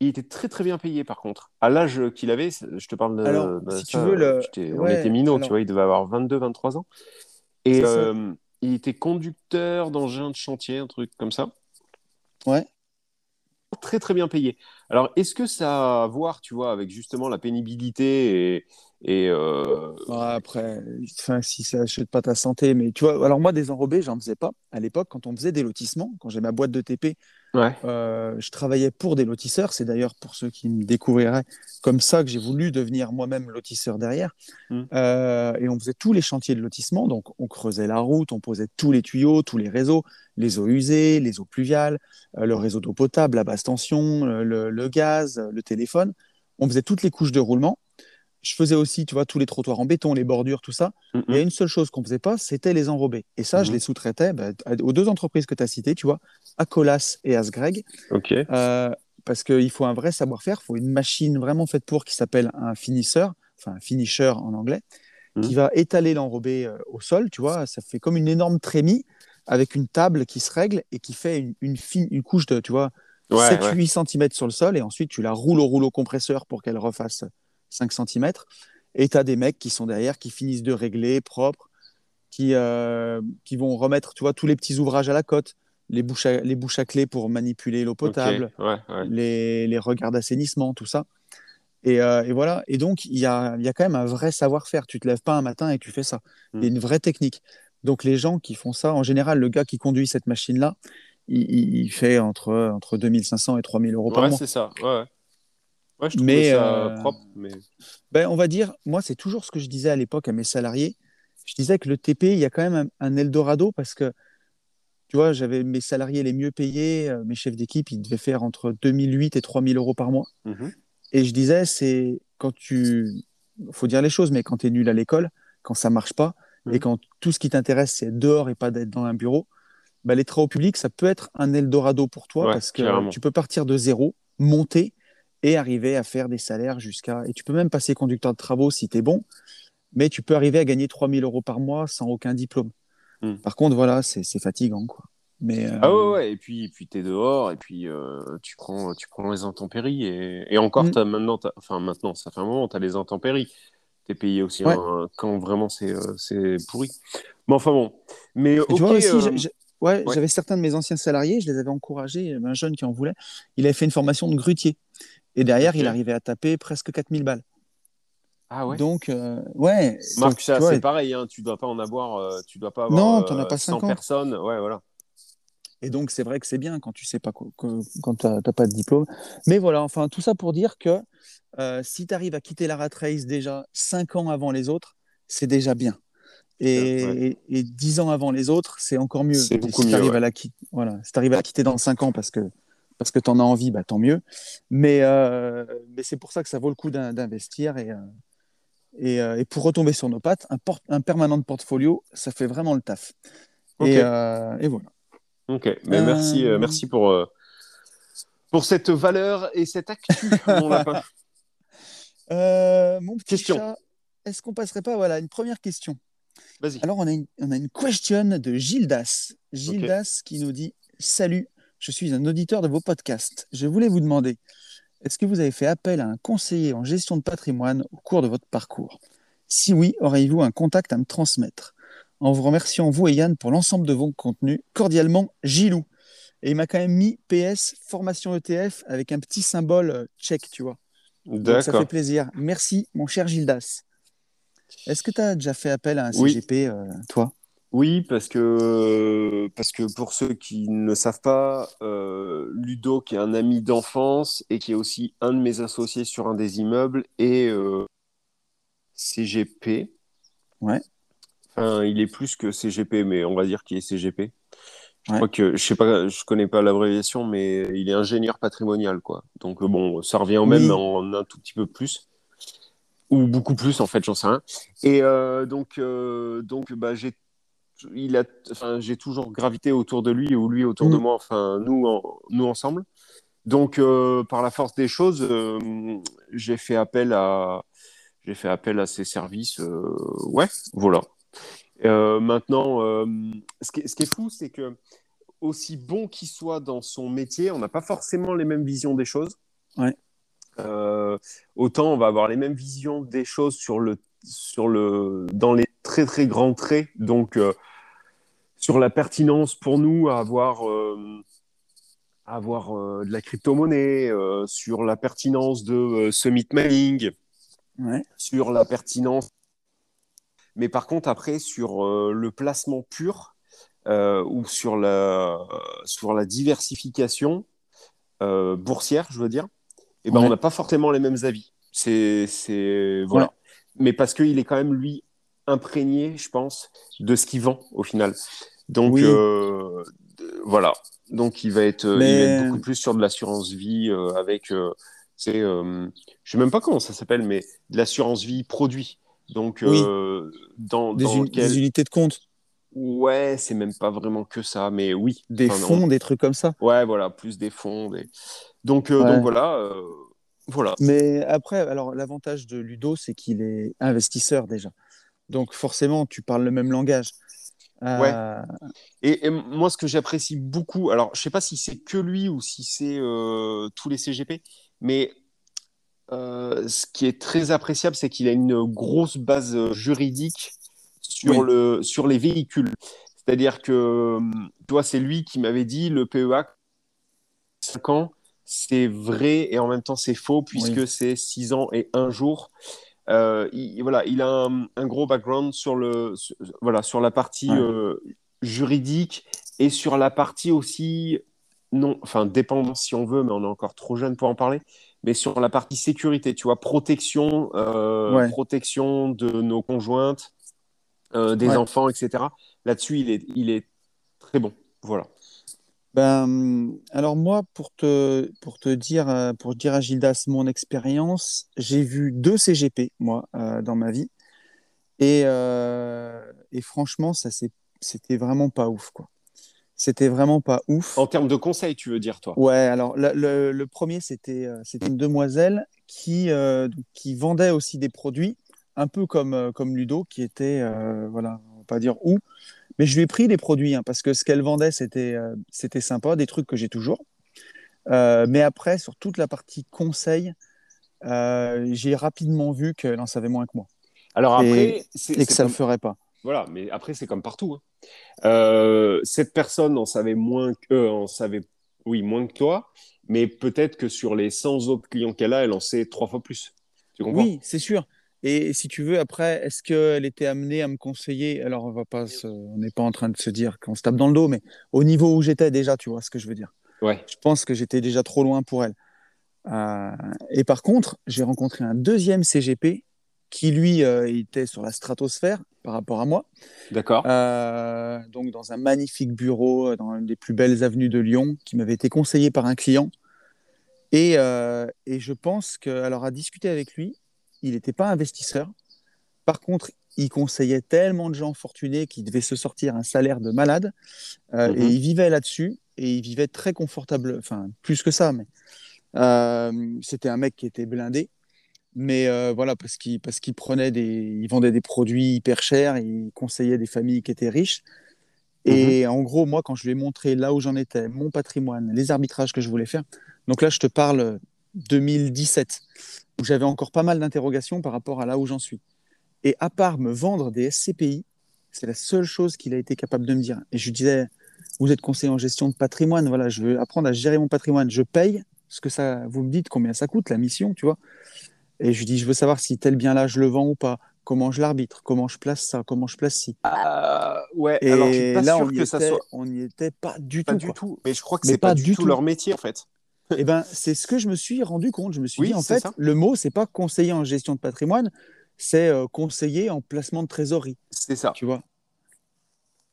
Il était très très bien payé par contre. À l'âge qu'il avait, je te parle de. Alors, si tu veux, le- on était alors- tu vois, il devait avoir 22-23 ans. Et euh, il était conducteur d'engin de chantier, un truc comme ça. Ouais. Très très bien payé. Alors, est-ce que ça a à voir, tu vois, avec justement la pénibilité et, et euh, Ouais, après, enfin, si ça achète pas ta santé, mais tu vois, alors moi, des enrobés, j'en faisais pas. À l'époque, quand on faisait des lotissements, quand j'ai ma boîte de TP, ouais, euh, je travaillais pour des lotisseurs. C'est d'ailleurs pour ceux qui me découvriraient comme ça que j'ai voulu devenir moi-même lotisseur derrière. Mm. Euh, et on faisait tous les chantiers de lotissement. Donc, on creusait la route, on posait tous les tuyaux, tous les réseaux, les eaux usées, les eaux pluviales, euh, le réseau d'eau potable, la basse tension, le gaz, le téléphone. On faisait toutes les couches de roulement. Je faisais aussi, tu vois, tous les trottoirs en béton, les bordures, tout ça. Il y a une seule chose qu'on faisait pas, c'était les enrobés. Et ça, je les sous-traitais bah, aux deux entreprises que tu as citées, tu vois, à Colas et à Sgreg, ok, euh, parce qu'il faut un vrai savoir-faire, il faut une machine vraiment faite pour qui s'appelle un finisseur, enfin un finisher en anglais, qui Mhm. va étaler l'enrobé euh, au sol, tu vois, ça fait comme une énorme trémie avec une table qui se règle et qui fait une, une, fine, une couche de, tu vois, Ouais, 7-8 cm sur le sol. Et ensuite tu la roules au rouleau compresseur pour qu'elle refasse 5 cm. Et tu as des mecs qui sont derrière, qui finissent de régler propre, qui, euh, qui vont remettre tu vois, tous les petits ouvrages à la cote, les bouches à, les bouches à clé pour manipuler l'eau potable, ouais, ouais. les, les regards d'assainissement, tout ça. Et, euh, et voilà. Et donc, il y a, y a quand même un vrai savoir-faire. Tu te lèves pas un matin et tu fais ça. Il y a Mm. une vraie technique. Donc, les gens qui font ça, en général, le gars qui conduit cette machine-là, il, fait entre, entre 2500 et 3000 euros par Ouais, mois. c'est ça, ouais, ouais. Je Mais, ça euh, propre, mais. Ben, on va dire, moi, c'est toujours ce que je disais à l'époque à mes salariés. Je disais que le TP, il y a quand même un, un Eldorado parce que, tu vois, j'avais mes salariés les mieux payés, euh, mes chefs d'équipe, ils devaient faire entre 2008 et 3000 euros par mois. Mhm. Et je disais, c'est quand tu. faut dire les choses, mais quand tu es nul à l'école, quand ça marche pas, Mhm. et quand tout ce qui t'intéresse, c'est être dehors et pas d'être dans un bureau, bah, les travaux publics, ça peut être un Eldorado pour toi Ouais, parce que carrément. tu peux partir de zéro, monter et arriver à faire des salaires jusqu'à. Et tu peux même passer conducteur de travaux si tu es bon, mais tu peux arriver à gagner 3000 euros par mois sans aucun diplôme. Mhm. Par contre, voilà, c'est fatigant. Quoi. Mais, euh, Ah ouais, ouais, et puis, et puis t'es dehors, et puis euh, tu, prends, tu prends les intempéries, et, et encore, Mm. t'as maintenant, enfin maintenant, ça fait un moment, t'as les intempéries. T'es payé aussi Ouais. hein, quand vraiment c'est euh, pourri. Mais enfin bon. Mais Et ok, tu vois aussi, euh, ouais, ouais. j'avais certains de mes anciens salariés, je les avais encouragés, avait un jeune qui en voulait, il avait fait une formation de grutier. Et derrière, il arrivait à taper presque 4000 balles. ah ouais? Donc, euh, ouais. Marc, tu vois, c'est pareil, hein, tu dois pas en avoir, euh, tu dois pas avoir Non, euh, t'en as pas 100 50. personnes. Ouais, voilà. Et donc, c'est vrai que c'est bien quand tu sais pas, quoi- que- quand tu n'as pas de diplôme. Mais voilà, enfin, tout ça pour dire que euh, si tu arrives à quitter la rat race déjà 5 ans avant les autres, c'est déjà bien. Et, et 10 ans avant les autres, c'est encore mieux. C'est Et beaucoup si ouais. à la quitter, voilà, si t'arrives à la quitter dans 5 ans parce que, parce que tu en as envie, bah, tant mieux. Mais, euh, mais c'est pour ça que ça vaut le coup d'in- d'investir. Et, euh, et, euh, et pour retomber sur nos pattes, un, permanent de portfolio, ça fait vraiment le taf. Et, et voilà. Ok, mais Euh, merci, merci pour, pour cette valeur et cette actu, [laughs] mon lapin. Euh, mon petit Question. est-ce qu'on passerait pas voilà, une première question? Vas-y. Alors, on a, une, on a une question de Gildas. Gildas qui nous dit Salut, je suis un auditeur de vos podcasts. Je voulais vous demander est-ce que vous avez fait appel à un conseiller en gestion de patrimoine au cours de votre parcours? Si oui, auriez-vous un contact à me transmettre? En vous remerciant, vous et Yann, pour l'ensemble de vos contenus. Cordialement, Gilou. Et il m'a quand même mis PS formation ETF avec un petit symbole euh, check, tu vois. Donc, ça fait D'accord. plaisir. Merci, mon cher Gildas. Est-ce que tu as déjà fait appel à un Oui. CGP, euh, toi? Oui, parce que, parce que pour ceux qui ne savent pas, euh, Ludo, qui est un ami d'enfance et qui est aussi un de mes associés sur un des immeubles, est euh, CGP. Ouais. Enfin, il est plus que CGP, mais on va dire qu'il est CGP. Je Ouais. crois que je sais pas, je connais pas l'abréviation, mais il est ingénieur patrimonial, quoi. Donc euh, bon, ça revient au même Oui. en un tout petit peu plus ou beaucoup plus en fait, j'en sais rien. Et euh, donc euh, donc bah j'ai il a enfin j'ai toujours gravité autour de lui ou lui autour de Mm. moi, enfin nous en- nous ensemble. Donc euh, par la force des choses, euh, j'ai fait appel à j'ai fait appel à ses services. euh, ouais, voilà. Maintenant, ce qui est, ce qui est fou, c'est que aussi bon qu'il soit dans son métier, on n'a pas forcément les mêmes visions des choses. Ouais. Autant on va avoir les mêmes visions des choses sur le, sur le, dans les très très grands traits. Donc euh, sur la pertinence pour nous à avoir, euh, à avoir euh, de la crypto-monnaie, euh, sur la pertinence de euh, summit mining, Ouais. sur la pertinence. Mais par contre, après, sur le placement pur ou sur la, sur la diversification boursière, je veux dire, eh ben, Ouais. on n'a pas forcément les mêmes avis. C'est, c'est, voilà. Ouais. Mais parce qu'il est quand même, lui, imprégné, je pense, de ce qu'il vend au final. Donc, Oui. euh, voilà. Donc, il va être, il va Mais- être beaucoup plus sur de l'assurance vie euh, avec, euh, c'est, euh, je sais même pas comment ça s'appelle, mais de l'assurance vie produit. Donc, Oui. euh, dans, Des, dans uni- lequel- des unités de compte, ouais, c'est même pas vraiment que ça, mais oui. des Enfin, fonds, des trucs comme ça. Ouais, voilà, plus des fonds. des- Donc, euh, Ouais. donc voilà, euh, voilà. Mais après, alors l'avantage de Ludo, c'est qu'il est investisseur déjà. Donc forcément, tu parles le même langage. Euh, Et, et moi, ce que j'apprécie beaucoup, alors je sais pas si c'est que lui ou si c'est euh, tous les CGP, mais euh, ce qui est très appréciable, c'est qu'il a une grosse base juridique sur, Oui. le, sur les véhicules. C'est-à-dire que, tu vois, c'est lui qui m'avait dit le PEA, 5 ans, c'est vrai et en même temps c'est faux puisque c'est 6 ans et 1 jour. Euh, il, voilà, il a un, un gros background sur, le, sur- voilà, sur la partie Ouais. euh, juridique et sur la partie aussi, non, enfin, dépendance si on veut, mais on est encore trop jeune pour en parler, mais sur la partie sécurité, tu vois, protection, euh, Ouais. protection de nos conjointes, des Ouais. enfants, etc. Là-dessus, il est, il est très bon. Voilà. Ben, alors moi, pour te, pour te dire, euh, pour dire à Gildas mon expérience, j'ai vu deux CGP, moi, euh, dans ma vie. Et, euh, et franchement, ça, c'était vraiment pas ouf, quoi. C'était vraiment pas ouf. En termes de conseils, tu veux dire, toi? Ouais, alors le, le- le premier, c'était une demoiselle qui, euh, qui vendait aussi des produits, un peu comme, comme Ludo, qui était, voilà, on va pas dire où, mais je lui ai pris les produits, hein, parce que ce qu'elle vendait, c'était euh, c'était sympa, des trucs que j'ai toujours. Euh, mais après, sur toute la partie conseil, euh, j'ai rapidement vu qu'elle en savait moins que moi Alors Et- après, c'est et que c'est ça comme- le ferait pas. Voilà, mais après, c'est comme partout. hein. Cette personne en savait moins que, en savait, oui, moins que toi, mais peut-être que sur les 100 autres clients qu'elle a, elle en sait trois fois plus. Tu comprends? Oui, c'est sûr. Et si tu veux, après, est-ce qu'elle était amenée à me conseiller? Alors, on va pas se- on n'est pas en train de se dire qu'on se tape dans le dos, mais au niveau où j'étais déjà, tu vois ce que je veux dire? Ouais. Je pense que j'étais déjà trop loin pour elle. Euh, et par contre, j'ai rencontré un deuxième CGP qui, lui, euh, était sur la stratosphère par rapport à moi. D'accord. Euh, donc dans un magnifique bureau dans une des plus belles avenues de Lyon, qui m'avait été conseillé par un client. Et, et je pense que, alors à discuter avec lui, il n'était pas investisseur. Par contre, il conseillait tellement de gens fortunés qui devaient se sortir un salaire de malade. Euh, Mhm. Et il vivait là-dessus. Et il vivait très confortable, enfin plus que ça, mais euh, c'était un mec qui était blindé. Mais euh, voilà, parce qu'il parce qu'il prenait des, il vendait des produits hyper chers, il conseillait des familles qui étaient riches. Et en gros, moi, quand je lui ai montré là où j'en étais, mon patrimoine, les arbitrages que je voulais faire, donc là, je te parle 2017, où j'avais encore pas mal d'interrogations par rapport à là où j'en suis. Et à part me vendre des SCPI, c'est la seule chose qu'il a été capable de me dire. Et je lui disais, vous êtes conseiller en gestion de patrimoine, voilà, je veux apprendre à gérer mon patrimoine, je paye ce que ça, vous me dites combien ça coûte la mission, tu vois. Et je lui dis, je veux savoir si tel bien-là, je le vends ou pas, comment je l'arbitre, comment je place ça, comment je place ci? Euh, ouais, Et alors je suis pas là, sûr on que ça était- soit on n'y était pas du pas tout. du quoi. tout, mais je crois que c'est pas, pas du du tout, tout. leur métier en fait. Eh ben, c'est ce que je me suis rendu compte. Je me suis Oui, dit, en fait, ça. le mot, c'est pas conseiller en gestion de patrimoine, c'est euh, conseiller en placement de trésorerie. C'est ça. Tu vois.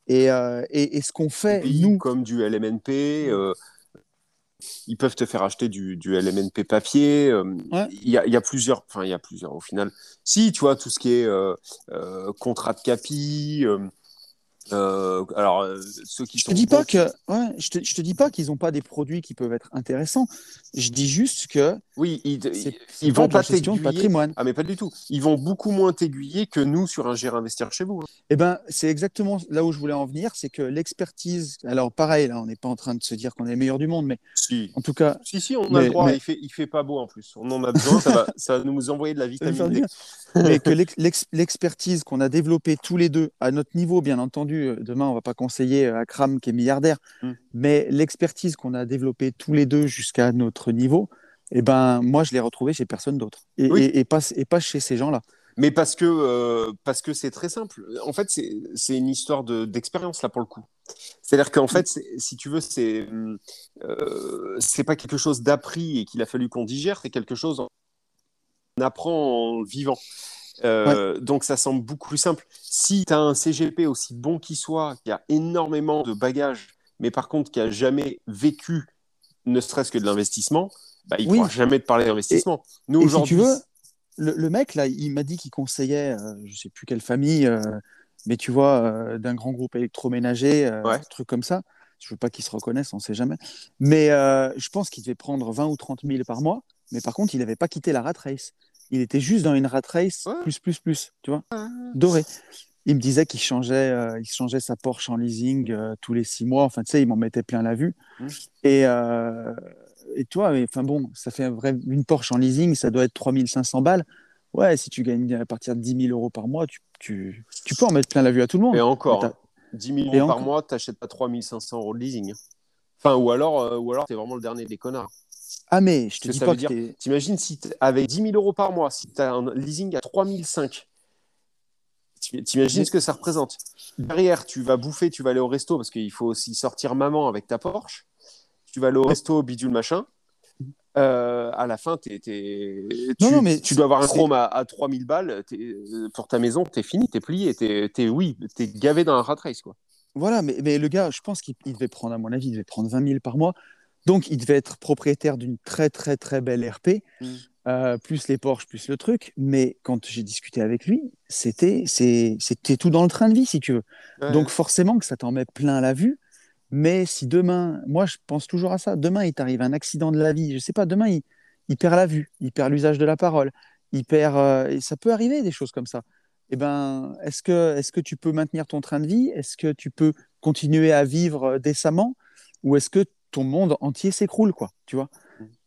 Et, euh, et, et, ce qu'on fait, nous. Comme du LMNP, euh, ils peuvent te faire acheter du, du LMNP papier. Ouais. Il y, a, y a plusieurs, enfin, il y a plusieurs au final. Si, tu vois, tout ce qui est contrat de capi. Euh, alors, euh, ceux qui Je sont. te dis pas que, ouais, je te, je te dis pas qu'ils n'ont pas des produits qui peuvent être intéressants. Je dis juste que Oui, ils, ils, vont pas t'aiguiller. patrimoine. Ah, mais pas du tout. Ils vont beaucoup moins t'aiguiller que nous sur un gérer investir chez vous. hein. Eh ben, c'est exactement là où je voulais en venir, c'est que l'expertise. Alors, pareil, là, on n'est pas en train de se dire qu'on est les meilleurs du monde, mais Si. en tout cas, Si, si, on a le droit. mais- Il, fait, il fait pas beau en plus. On en a besoin. ça, va, [laughs] ça va nous envoyer de la vitamine D. mais que l'ex- l'ex- l'expertise qu'on a développée tous les deux à notre niveau, bien entendu, euh, demain on va pas conseiller euh, Akram qui est milliardaire, Mm. mais l'expertise qu'on a développée tous les deux jusqu'à notre niveau, eh ben moi je l'ai retrouvée chez personne d'autre et, Oui. et, et pas, et pas chez ces gens-là. Mais parce que euh, parce que c'est très simple. En fait, c'est une histoire de d'expérience là pour le coup. C'est-à-dire qu'en fait, c'est- si tu veux, c'est euh, c'est pas quelque chose d'appris et qu'il a fallu qu'on digère. C'est quelque chose qu'on apprend en vivant. Euh, Donc ça semble beaucoup plus simple. Si tu as un CGP aussi bon qu'il soit, qui a énormément de bagages, mais par contre qui a jamais vécu, ne serait-ce que de l'investissement, bah, il ne Oui. pourra jamais te parler d'investissement. Nous Et si aujourd'hui, tu veux, le, le mec là, il m'a dit qu'il conseillait, euh, je sais plus quelle famille, euh, mais tu vois, euh, d'un grand groupe électroménager, Ouais. un truc comme ça. Je veux pas qu'ils se reconnaissent, on sait jamais. Mais je pense qu'il devait prendre 20 ou 30 000 par mois. Mais par contre, il n'avait pas quitté la rat race. Il était juste dans une rat race Ouais. plus, plus, plus, tu vois, doré. Il me disait qu'il changeait, euh, il changeait sa Porsche en leasing euh, tous les six mois. Enfin, tu sais, il m'en mettait plein la vue. Et, euh, et toi, mais, enfin bon, ça fait un vrai, une Porsche en leasing, ça doit être 3500 balles. Ouais, si tu gagnes à partir de 10 000 euros par mois, tu, tu, tu peux en mettre plein la vue à tout le monde. Et encore, Mais hein, 10 000 Et euros par encore. mois, t'achètes pas 3500 euros de leasing. hein. Enfin, ou alors, euh, ou alors t'es vraiment le dernier des connards. Ah, mais je te dis ça pas veut que dire T'imagines si avec 10 000 euros par mois, si t'as un leasing à 3005, tu- t'imagines ce que ça représente. Derrière, tu vas bouffer, tu vas aller au resto parce qu'il faut aussi sortir maman avec ta Porsche. Tu vas aller au resto, bidule machin. Euh, à la fin, t'es- Non, tu, non, mais tu dois avoir un chrome à, à 3000 balles euh, pour ta maison, t'es fini, t'es plié, t'es, t'es- oui, t'es gavé dans un rat race. Quoi. Voilà, mais, mais le gars, je pense qu'il il devait prendre, à mon avis, il devait prendre 20 000 par mois. Donc, il devait être propriétaire d'une très, très, très belle RP, Mm. euh, plus les Porsche, plus le truc. Mais quand j'ai discuté avec lui, c'était c'était tout dans le train de vie, si tu veux. Donc, forcément que ça t'en met plein la vue. Mais si demain, moi, je pense toujours à ça, demain, il t'arrive un accident de la vie, je sais pas, demain, il, il perd la vue, il perd l'usage de la parole, il perd. euh, et ça peut arriver, des choses comme ça. Eh ben, est-ce que, est-ce que tu peux maintenir ton train de vie? Est-ce que tu peux continuer à vivre euh, décemment? Ou est-ce que ton monde entier s'écroule, quoi Tu vois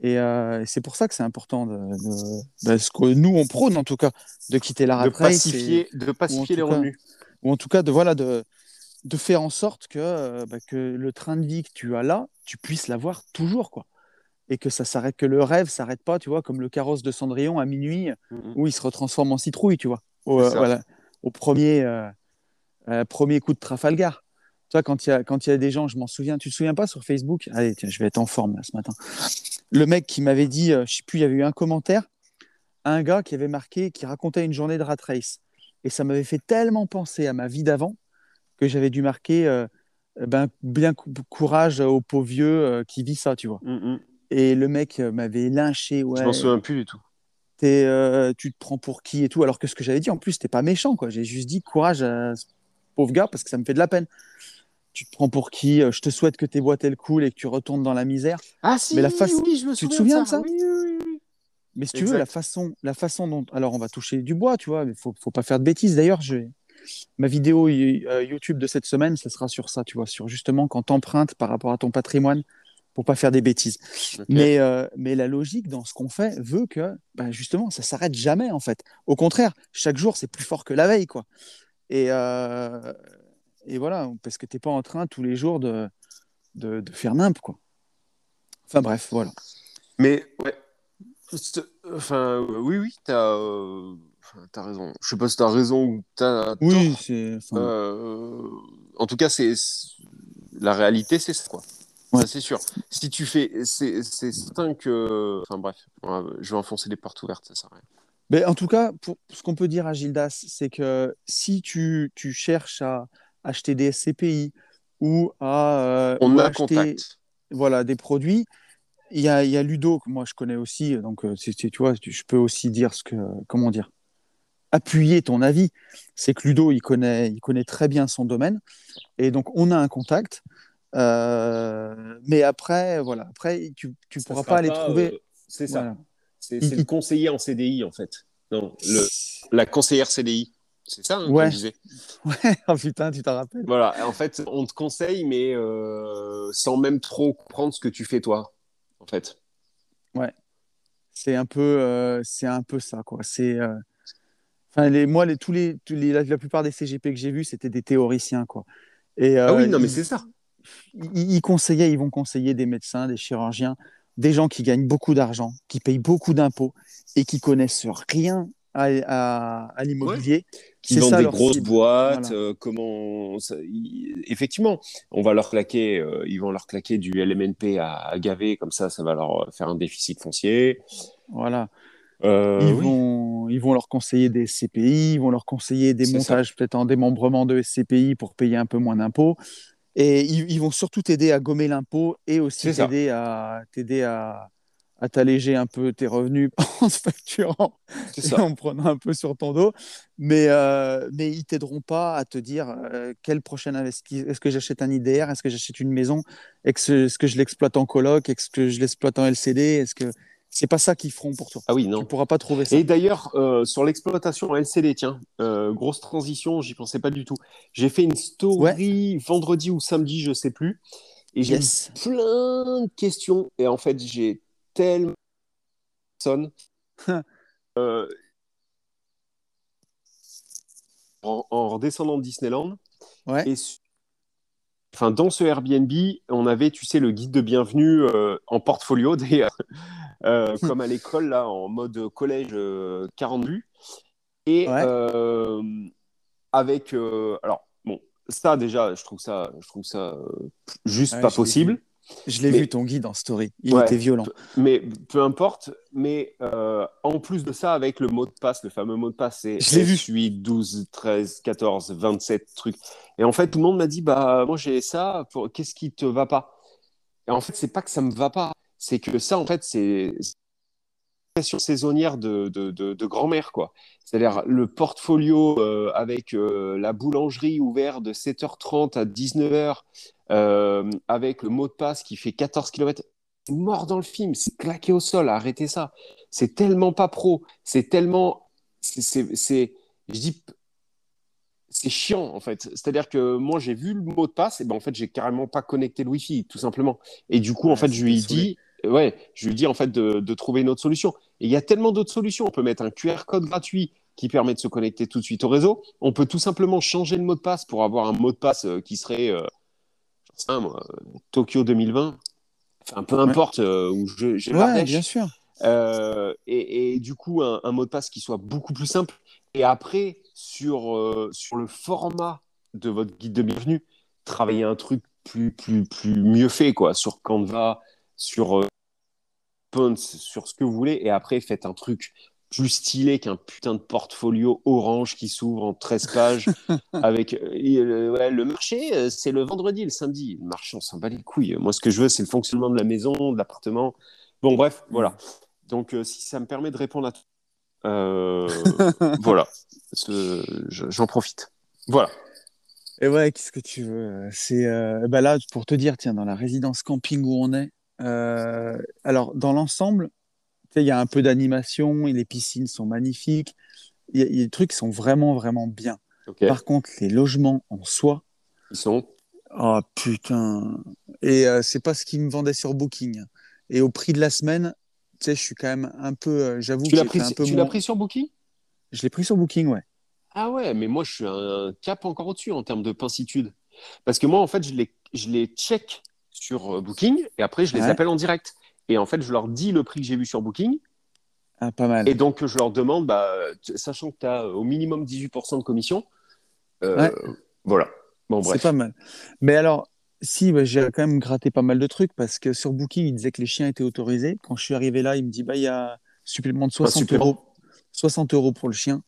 Et euh, c'est pour ça que c'est important de, de- de ce que nous on prône en tout cas de quitter la rat de race et- pacifier, de pacifier les revenus. ou en tout cas de voilà de, de faire en sorte que, euh, bah, que le train de vie que tu as là, tu puisses l'avoir toujours quoi. Et que ça s'arrête, que le rêve s'arrête pas, tu vois, comme le carrosse de Cendrillon à minuit Mhm. où il se retransforme en citrouille, tu vois, au, C'est euh, ça. voilà, au premier, euh, euh, premier coup de Trafalgar. Quand il y a, quand il y a des gens, je m'en souviens, tu te souviens pas sur Facebook? Allez, tiens, je vais être en forme là ce matin. Le mec qui m'avait dit, euh, je sais plus, il y avait eu un commentaire, un gars qui avait marqué, qui racontait une journée de rat race. Et ça m'avait fait tellement penser à ma vie d'avant que j'avais dû marquer, euh, ben, bien cou- courage au pauvre vieux euh, qui vit ça, tu vois. Mhm. Et le mec euh, m'avait lynché, ouais. Je m'en souviens plus du tout. t'es, euh, tu te prends pour qui et tout. Alors que ce que j'avais dit, en plus, c'était pas méchant, quoi. J'ai juste dit courage à ce pauvre gars parce que ça me fait de la peine. Tu te prends pour qui Euh, Je te souhaite que tes boîtes elles coulent et que tu retournes dans la misère. Ah si, Mais la oui, je me tu te souviens de ça Oui, oui. Mais si tu Exact. veux, la façon, la façon dont. Alors, on va toucher du bois, tu vois, mais faut, faut pas faire de bêtises. D'ailleurs, je... ma vidéo euh, YouTube de cette semaine, ça sera sur ça, tu vois, sur justement quand t'empruntes par rapport à ton patrimoine pour pas faire des bêtises. Mais, euh, mais la logique dans ce qu'on fait veut que, bah, justement, ça s'arrête jamais, en fait. Au contraire, chaque jour, c'est plus fort que la veille, quoi. Et, euh, et voilà, parce que t'es pas en train tous les jours de, de, de faire nimp, quoi. Enfin bref, voilà. Mais ouais. Enfin, euh, oui, oui, t'as euh, enfin, t'as raison. Je sais pas si t'as raison ou t'as Oui, tort. c'est. enfin, Euh, en tout cas, c'est la réalité, c'est ça, quoi. Ouais. C'est sûr. Si tu fais, c'est c'est certain que, enfin bref, je vais enfoncer les portes ouvertes, ça sert à rien. Mais en tout cas, pour, ce qu'on peut dire à Gildas, c'est que si tu, tu cherches à acheter des SCPI ou à euh, On ou a à un acheter contact. voilà, des produits, il y a, il y a Ludo, que moi je connais aussi, donc euh, tu vois, je peux aussi dire ce que, comment dire, appuyer ton avis. C'est que Ludo, il connaît, il connaît très bien son domaine, et donc on a un contact. Euh, mais après, voilà, après tu, tu Ça pourras pas aller pas, trouver. euh, c'est ça. voilà. C'est le il- conseiller en CDI, en fait. Non, le, la conseillère CDI. C'est ça hein, Ouais. [laughs] Ouais, oh putain, tu t'en rappelles. Voilà, en fait, on te conseille, mais euh, sans même trop comprendre ce que tu fais toi, en fait. C'est un peu, euh, c'est un peu ça, quoi. C'est, euh, enfin, les, moi, les, tous les, tous les, la, la plupart des CGP que j'ai vus, c'était des théoriciens, quoi. Et Ah oui, non, mais c'est ça. ils, ils conseillaient, ils vont conseiller des médecins, des chirurgiens, des gens qui gagnent beaucoup d'argent, qui payent beaucoup d'impôts et qui connaissent rien à, à, à l'immobilier. Qui C'est vendent ça des grosses cible. boîtes, Voilà. euh, comment. ça- Effectivement, on va leur claquer, euh, ils vont leur claquer du LMNP à, à gaver, comme ça, ça va leur faire un déficit foncier. Voilà. Euh, ils, oui. vont, ils vont leur conseiller des CPI, ils vont leur conseiller des montages peut-être en démembrement de SCPI pour payer un peu moins d'impôts. Et ils, ils vont surtout t'aider à gommer l'impôt et aussi t'aider à, t'aider à, à t'alléger un peu tes revenus [laughs] en se facturant et ça. en prenant un peu sur ton dos. Mais, euh, mais ils t'aideront pas à te dire euh, quel prochain investissement. Est-ce que j'achète un IDR Est-ce que j'achète une maison Est-ce que, je l'exploite en coloc Est-ce que je l'exploite en LCD Est-ce que c'est pas ça qu'ils feront pour toi Ah oui, Tu non. pourras pas trouver ça. Et d'ailleurs, euh, sur l'exploitation LCD, tiens, euh, grosse transition, j'y pensais pas du tout. J'ai fait une story vendredi ou samedi, je sais plus, et j'ai Yes. plein de questions. Et en fait, j'ai tellement personnes. [laughs] Euh, en, en redescendant de Disneyland, Ouais. et su- enfin, dans ce Airbnb, on avait, tu sais, le guide de bienvenue euh, en portfolio, [laughs] euh, comme à l'école, là, en mode collège euh, 40 vues. Et Ouais. euh, avec. euh, alors, bon, ça, déjà, je trouve ça, je trouve ça euh, juste Ouais, pas possible. Je l'ai Mais- vu ton guide en story. Il Ouais. était violent. Mais peu importe. Mais euh, en plus de ça, avec le mot de passe, le fameux mot de passe, c'est Je l'ai vu. 8, 12, 13, 14, 27 trucs. Et en fait, tout le monde m'a dit bah moi j'ai ça. Pour... Qu'est-ce qui te va pas? Et en fait, c'est pas que ça me va pas. C'est que ça, en fait, c'est pression saisonnière de, de, de, de grand-mère, quoi. C'est-à-dire le portfolio euh, avec euh, la boulangerie ouverte de 7h30 à 19h, euh, avec le mot de passe qui fait 14 km. Mort dans le film, c'est claqué au sol, arrêtez ça. C'est tellement pas pro, c'est tellement. c'est- Je dis. C'est chiant en fait. C'est-à-dire que moi j'ai vu le mot de passe et ben en fait j'ai carrément pas connecté le Wi-Fi tout simplement. Et du coup en Ouais, fait je lui dit ouais, je lui dit en fait de, de trouver une autre solution. Et il y a tellement d'autres solutions. On peut mettre un QR code gratuit qui permet de se connecter tout de suite au réseau. On peut tout simplement changer le mot de passe pour avoir un mot de passe euh, qui serait, euh, moi, Tokyo 2020. Enfin, peu importe euh, où je- j'ai Ouais, bien sûr. Euh, et, et du coup, un, un mot de passe qui soit beaucoup plus simple. Et après, sur, euh, sur le format de votre guide de bienvenue, travailler un truc plus, plus, plus mieux fait, quoi, sur Canva, sur Ponce, sur ce que vous voulez. Et après, faites un truc plus stylé qu'un putain de portfolio orange qui s'ouvre en 13 pages [laughs] avec euh, euh, ouais, le marché euh, c'est le vendredi le samedi. Le marché on s'en bat les couilles. Moi ce que je veux c'est le fonctionnement de la maison de l'appartement. Bon bref voilà. Donc euh, si ça me permet de répondre à tout euh, [laughs] voilà. J'en profite. Voilà. Et ouais, qu'est-ce que tu veux C'est bah là pour te dire, tiens, dans la résidence camping où on est. alors dans l'ensemble, il y a un peu d'animation et les piscines sont magnifiques. Il y, a- il y a des trucs sont vraiment vraiment bien. Par contre, les logements en soi, ils sont oh putain. Et euh, c'est pas ce qu'ils me vendaient sur Booking. Et au prix de la semaine, tu sais, je suis quand même un peu. euh, J'avoue tu que l'as pris un peu tu l'as pris sur Booking? Je l'ai pris sur Booking, ouais. ah ouais mais moi je suis un cap encore au-dessus en termes de pincitude parce que moi en fait je les je les check sur euh, Booking et après je les Ouais. appelle en direct et en fait je leur dis le prix que j'ai vu sur Booking Ah, pas mal. Et donc, je leur demande, bah, sachant que tu as au minimum 18% de commission, euh, Ouais. voilà. Bon, C'est bref. pas mal. Mais alors, si, bah, j'ai quand même gratté pas mal de trucs parce que sur Booking, il disait que les chiens étaient autorisés. Quand je suis arrivé là, il me dit, bah, il y a supplément de 60 supplément. euros. 60 euros pour le chien.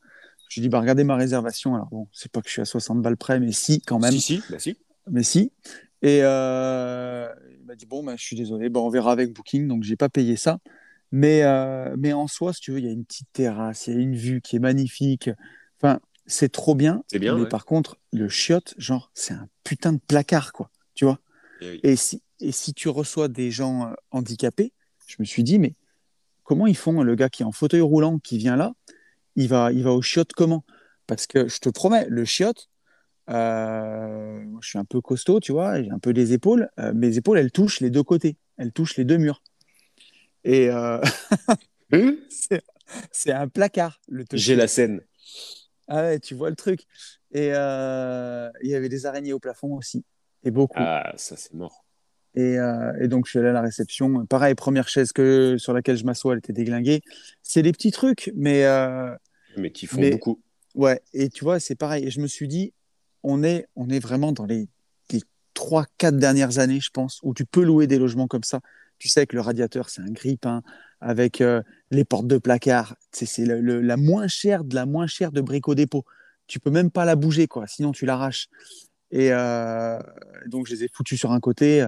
Je dis, bah, regardez ma réservation. Alors bon, c'est pas que je suis à 60 balles près, mais si, quand même. Si, si, bah si. Mais si. Et euh, m'a dit, bon, bah, je suis désolé, bah, on verra avec Booking, donc j'ai pas payé ça. Mais, euh, mais en soi, si tu veux, il y a une petite terrasse, il y a une vue qui est magnifique. Enfin, c'est trop bien. C'est bien, Mais ouais. par contre, le chiotte, genre, c'est un putain de placard, quoi. Tu vois Eh oui. et si, et si tu reçois des gens euh, handicapés, je me suis dit, mais comment ils font Le gars qui est en fauteuil roulant, qui vient là, il va, il va au chiotte comment? Parce que je te promets, le chiotte, euh, je suis un peu costaud, tu vois, j'ai un peu des épaules. euh, mes épaules, elles touchent les deux côtés, elles touchent les deux murs. Et euh, [laughs] [laughs] c'est- c'est un placard, le truc. J'ai la scène. Ah ouais, tu vois le truc. Et il y avait des araignées au plafond aussi, et beaucoup. Ah, ça, c'est mort. Et, et donc, je suis allé à la réception. Pareil, première chaise que, sur laquelle je m'assois, elle était déglinguée. C'est des petits trucs, mais Mais qui font Mais- beaucoup. ouais. Et tu vois, c'est pareil. Et je me suis dit, on est, on est vraiment dans les, les 3-4 dernières années, je pense, où tu peux louer des logements comme ça. Tu sais que le radiateur, c'est un grille-pain, avec euh, les portes de placard. C'est la moins chère de la moins chère de brico dépôt. Tu peux même pas la bouger, quoi. Sinon, tu l'arraches. Et euh, donc, je les ai foutus sur un côté.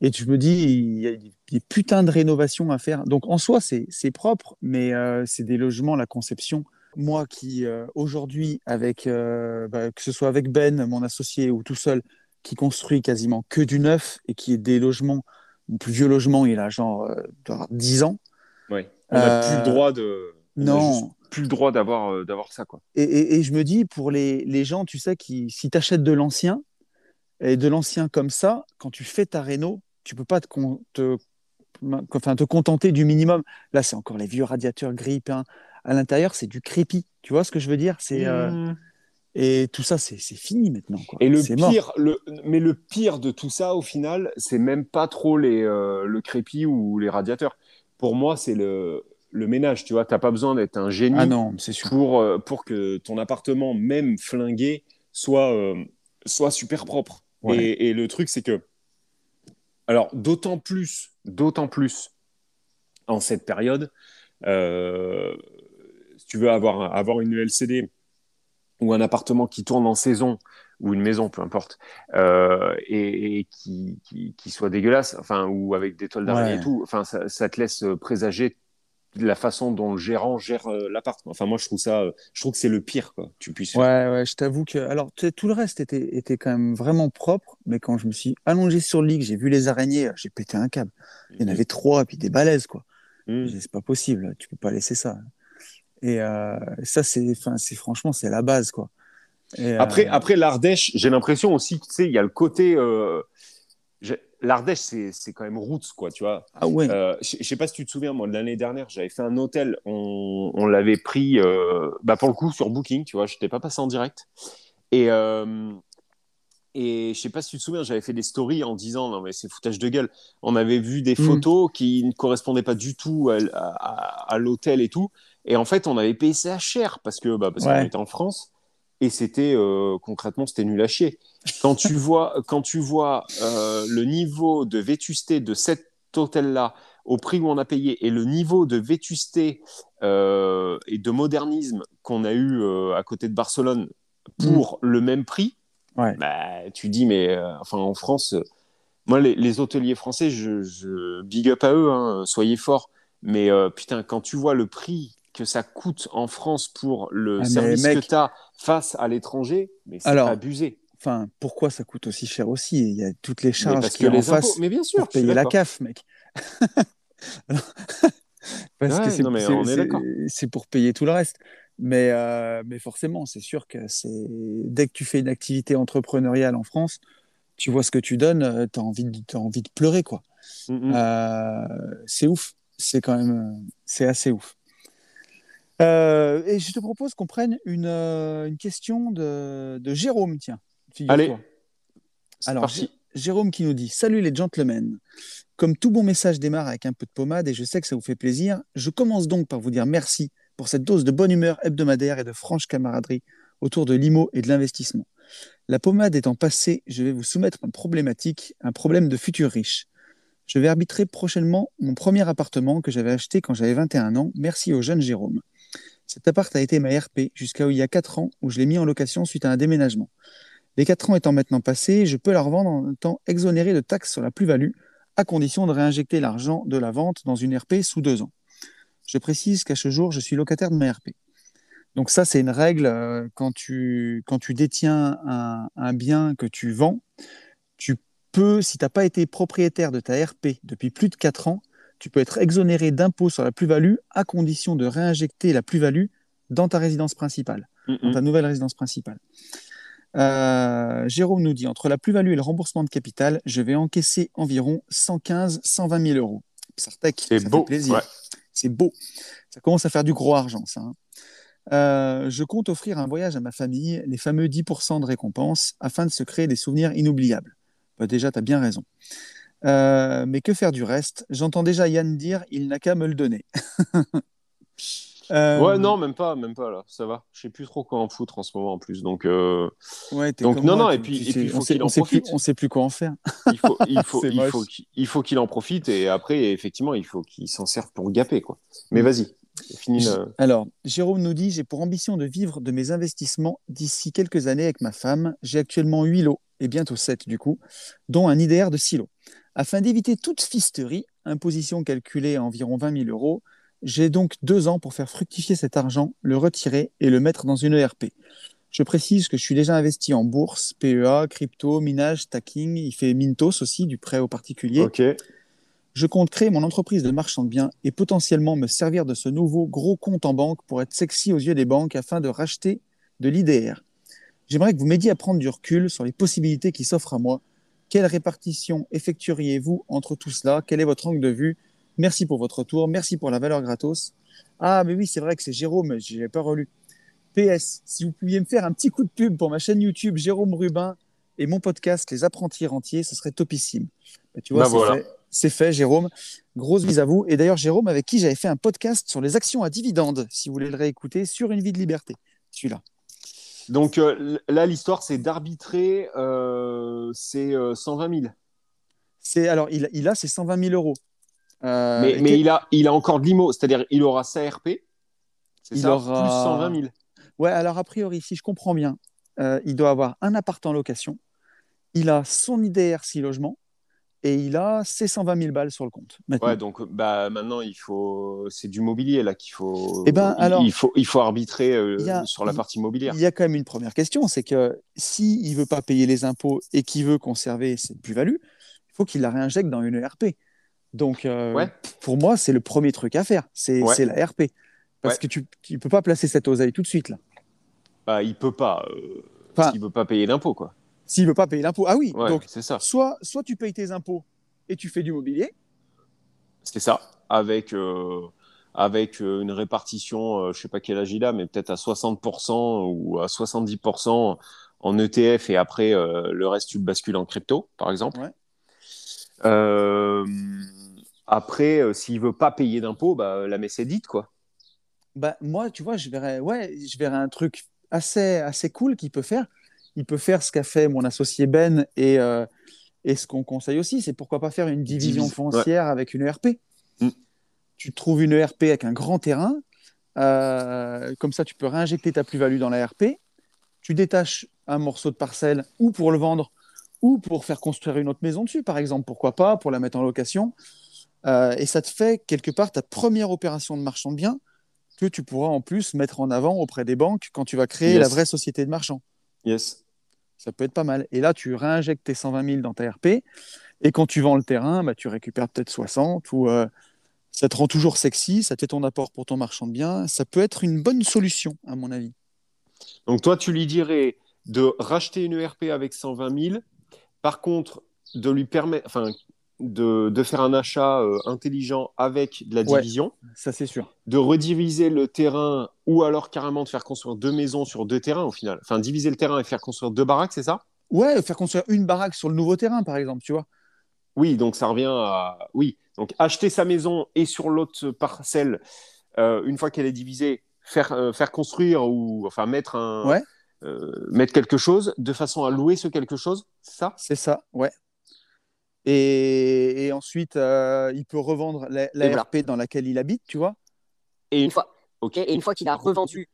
Et je me dis, il y a des putains de rénovations à faire. Donc, en soi, c'est propre, mais euh, c'est des logements, la conception. Moi qui, euh, aujourd'hui, avec, euh, bah, que ce soit avec Ben, mon associé, ou tout seul, qui construit quasiment que du neuf et qui est des logements, mon plus vieux logement, il a genre euh, doit avoir 10 ans. Ouais. On n'a Euh, plus le droit de. on non. plus le droit d'avoir euh, d'avoir ça, quoi. Et, et- et je me dis, pour les, les gens, tu sais, qui, si tu achètes de l'ancien, et de l'ancien comme ça, quand tu fais ta réno, tu peux pas te, te, enfin, te contenter du minimum. Là, c'est encore les vieux radiateurs gris peints. À l'intérieur, c'est du crépi. Tu vois ce que je veux dire? C'est, euh, Mmh. Et tout ça, c'est fini maintenant. Quoi. Et le pire, le, mais le pire de tout ça, au final, c'est même pas trop les, euh, le crépi ou les radiateurs. Pour moi, c'est le, le ménage. Tu vois, t'as pas besoin d'être un génie Ah non, c'est sûr. pour, euh, pour que ton appartement, même flingué, soit, euh, soit super propre. Ouais. Et, et le truc, c'est que, alors, d'autant plus, d'autant plus en cette période, euh, tu veux avoir, avoir une LCD ou un appartement qui tourne en saison ou une maison, peu importe, euh, et, et qui, qui, qui soit dégueulasse, enfin, ou avec des toiles d'araignée Ouais. et tout, enfin, ça, ça te laisse présager la façon dont le gérant gère euh, l'appart. Enfin, moi, je trouve ça, euh, je trouve que c'est le pire, quoi. Tu puisses. Ouais, ouais, je t'avoue que. Alors, tout le reste était, était quand même vraiment propre, mais quand je me suis allongé sur le lit, que j'ai vu les araignées, j'ai pété un câble. Il y en avait trois, puis des balaises, quoi. Mmh. Dit, C'est pas possible, tu peux pas laisser ça. Et euh, ça, c'est, franchement, c'est la base, quoi. Et, euh, Après, après l'Ardèche, j'ai l'impression aussi, tu sais, il y a le côté. euh, L'Ardèche, c'est c'est quand même roots, quoi, tu vois. ah ouais, je sais pas si tu te souviens, moi, de l'année dernière, j'avais fait un hôtel, on, on l'avait pris, bah, pour le coup, sur Booking, tu vois, je n'étais pas passé en direct. Et, et je sais pas si tu te souviens, j'avais fait des stories en disant, non, mais c'est foutage de gueule. On avait vu des Mm. photos qui ne correspondaient pas du tout à, à- à l'hôtel et tout. Et en fait, on avait payé ça cher parce que bah, parce Ouais. qu'on était en France. Et c'était euh, concrètement, c'était nul à chier. Quand tu [laughs] vois, quand tu vois euh, le niveau de vétusté de cet hôtel-là au prix où on a payé et le niveau de vétusté euh, et de modernisme qu'on a eu à côté de Barcelone pour le même prix, Ouais. bah, tu dis, mais enfin, en France, moi, les, les hôteliers français, je, je big up à eux, hein, soyez forts. Mais euh, putain, quand tu vois le prix que ça coûte en France pour le Ah, service mec- que tu as face à l'étranger, mais c'est abusé. enfin, pourquoi ça coûte aussi cher aussi? Il y a toutes les charges qui que en face impôts, mais bien sûr, pour payer la. CAF, mec. [laughs] Parce Ouais, que c'est pour payer tout le reste. Mais, euh, mais forcément, c'est sûr que c'est dès que tu fais une activité entrepreneuriale en France, tu vois ce que tu donnes, tu as envie, de- envie de pleurer, quoi. Mm, mm. Euh, c'est ouf. C'est quand même, euh, c'est assez ouf. Euh, et je te propose qu'on prenne une, euh, une question de, de Jérôme, tiens. Allez, Alors, parti. Jérôme qui nous dit Salut les gentlemen. Comme tout bon message démarre avec un peu de pommade et je sais que ça vous fait plaisir, je commence donc par vous dire merci pour cette dose de bonne humeur hebdomadaire et de franche camaraderie autour de l'IMO et de l'investissement. La pommade étant passée, je vais vous soumettre une problématique, un problème de futur riche. Je vais arbitrer prochainement mon premier appartement que j'avais acheté quand j'avais 21 ans, merci au jeune Jérôme. Cet appart a été ma RP jusqu'à il y a 4 ans où je l'ai mis en location suite à un déménagement. Les 4 ans étant maintenant passés, je peux la revendre en étant exonéré de taxes sur la plus-value, à condition de réinjecter l'argent de la vente dans une RP sous 2 ans. Je précise qu'à ce jour, je suis locataire de ma RP. Donc ça, c'est une règle euh, quand, tu, quand tu détiens un, un bien que tu vends, tu peux, si tu n'as pas été propriétaire de ta RP depuis plus de 4 ans, tu peux être exonéré d'impôts sur la plus-value à condition de réinjecter la plus-value dans ta résidence principale, dans ta nouvelle résidence principale. Euh, Jérôme nous dit entre la plus-value et le remboursement de capital, je vais encaisser environ 115 120 000 euros. Sartec, C'est ça beau, fait plaisir. ouais. C'est beau. Ça commence à faire du gros argent, ça. hein. Euh, je compte offrir un voyage à ma famille, les fameux 10% de récompense, afin de se créer des souvenirs inoubliables. Bah, déjà, tu as bien raison. Euh, mais que faire du reste? J'entends déjà Yann dire il n'a qu'à me le donner. [laughs] Euh, Ouais, non, même pas, même pas là. Ça va. Je sais plus trop quoi en foutre en ce moment en plus. Donc, euh, ouais, donc, non, moi, non, et puis- tu et puis, il faut on sait- qu'il on en sait plus-. On sait plus quoi en faire. il faut, il [laughs] faut, il faut qu'il il faut qu'il en profite et après, effectivement, il faut qu'il s'en serve pour gapper quoi. Mais Mm. vas-y, finis. le- Alors, Jérôme nous dit J'ai pour ambition de vivre de mes investissements d'ici quelques années avec ma femme. J'ai actuellement 8 lots, et bientôt 7 du coup, dont un IDR de 6 lots. Afin d'éviter toute fisterie, imposition calculée à environ 20 000 euros, j'ai donc deux ans pour faire fructifier cet argent, le retirer et le mettre dans une ERP. Je précise que je suis déjà investi en bourse, PEA, crypto, minage, stacking. Il fait Mintos aussi, du prêt aux particuliers. Ok. Je compte créer mon entreprise de marchand de biens et potentiellement me servir de ce nouveau gros compte en banque pour être sexy aux yeux des banques afin de racheter de l'IDR. J'aimerais que vous m'aidiez à prendre du recul sur les possibilités qui s'offrent à moi. Quelle répartition effectueriez-vous entre tout cela? Quel est votre angle de vue? Merci pour votre retour, merci pour la valeur gratos. Ah, mais oui, c'est vrai que c'est Jérôme, je n'avais pas relu. PS, si vous pouviez me faire un petit coup de pub pour ma chaîne YouTube Jérôme Rubin et mon podcast Les Apprentis Rentiers, ce serait topissime. Bah, tu vois, Bah c'est voilà. fait. C'est fait, Jérôme. Grosse bise à vous. Et d'ailleurs, Jérôme, avec qui j'avais fait un podcast sur les actions à dividendes, si vous voulez le réécouter, sur une vie de liberté. Celui-là. Donc euh, là, l'histoire, c'est d'arbitrer. euh, c'est euh, 120 000. C'est alors, il, il a ses 120 000 euros. Euh, mais il, a, il a encore de l'IMO, c'est-à-dire il aura sa RP, c'est Il ça, aura- plus 120 000. Ouais, alors a priori, si je comprends bien, euh, il doit avoir un appart en location, il a son IDR 6 logements et il a ses 120 000 balles sur le compte. maintenant. Ouais, donc bah, maintenant, il faut... c'est du mobilier là qu'il faut... Eh ben, il, alors- il, faut, il faut arbitrer euh, Il a- sur la il- partie immobilière. Il y a quand même une première question, c'est que s'il ne veut pas payer les impôts et qu'il veut conserver cette plus-value, il faut qu'il la réinjecte dans une ERP. Donc, euh, Ouais. pour moi, c'est le premier truc à faire, c'est Ouais. la RP. Parce Ouais. que tu ne peux pas placer cette oseille tout de suite. là. Bah, il peut pas, euh, parce qu'il veut pas payer l'impôt, quoi. S'il ne veut pas payer l'impôt. Ah oui, Ouais, donc c'est ça. soit, soit tu payes tes impôts et tu fais du mobilier, C'est ça. Avec, euh, avec euh, une répartition, euh, je sais pas quel âge il a, mais peut-être à 60% ou à 70% en ETF et après euh, le reste tu le bascules en crypto, par exemple. Ouais. Après, s'il veut pas payer d'impôts, bah, la messe est dite, quoi. bah, moi, tu vois, je verrais, ouais, je verrais un truc assez, assez cool qu'il peut faire. Il peut faire ce qu'a fait mon associé Ben et, euh, et ce qu'on conseille aussi, c'est pourquoi pas faire une division foncière avec une ERP. Mm. Tu trouves une ERP avec un grand terrain, euh, comme ça tu peux réinjecter ta plus-value dans la RP. Tu détaches un morceau de parcelle ou pour le vendre ou pour faire construire une autre maison dessus, par exemple, pourquoi pas, pour la mettre en location. Euh, et ça te fait quelque part ta première opération de marchand de biens que tu pourras en plus mettre en avant auprès des banques quand tu vas créer Yes. la vraie société de marchand. Yes. Ça peut être pas mal. Et là, tu réinjectes tes 120 000 dans ta RP. Et quand tu vends le terrain, bah, tu récupères peut-être 60 ou euh, ça te rend toujours sexy, ça te fait ton apport pour ton marchand de biens. Ça peut être une bonne solution, à mon avis. Donc toi, tu lui dirais de racheter une ERP avec 120 000. Par contre, de lui permettre, de, de faire un achat euh, intelligent avec de la Ouais. division, Ça, c'est sûr. de rediviser le terrain ou alors carrément de faire construire deux maisons sur deux terrains au final. Enfin, diviser le terrain et faire construire deux baraques, c'est ça? Ouais, faire construire une baraque sur le nouveau terrain, par exemple, tu vois. Oui, donc ça revient à oui. Donc acheter sa maison et sur l'autre parcelle, euh, une fois qu'elle est divisée, faire euh, faire construire ou enfin mettre un Ouais. mettre quelque chose de façon à louer ce quelque chose, c'est ça? C'est ça, ouais. Et, et ensuite, euh, il peut revendre la, la voilà. RP dans laquelle il habite, tu vois. Et une fois Ok. Et une fois qu'il a revendu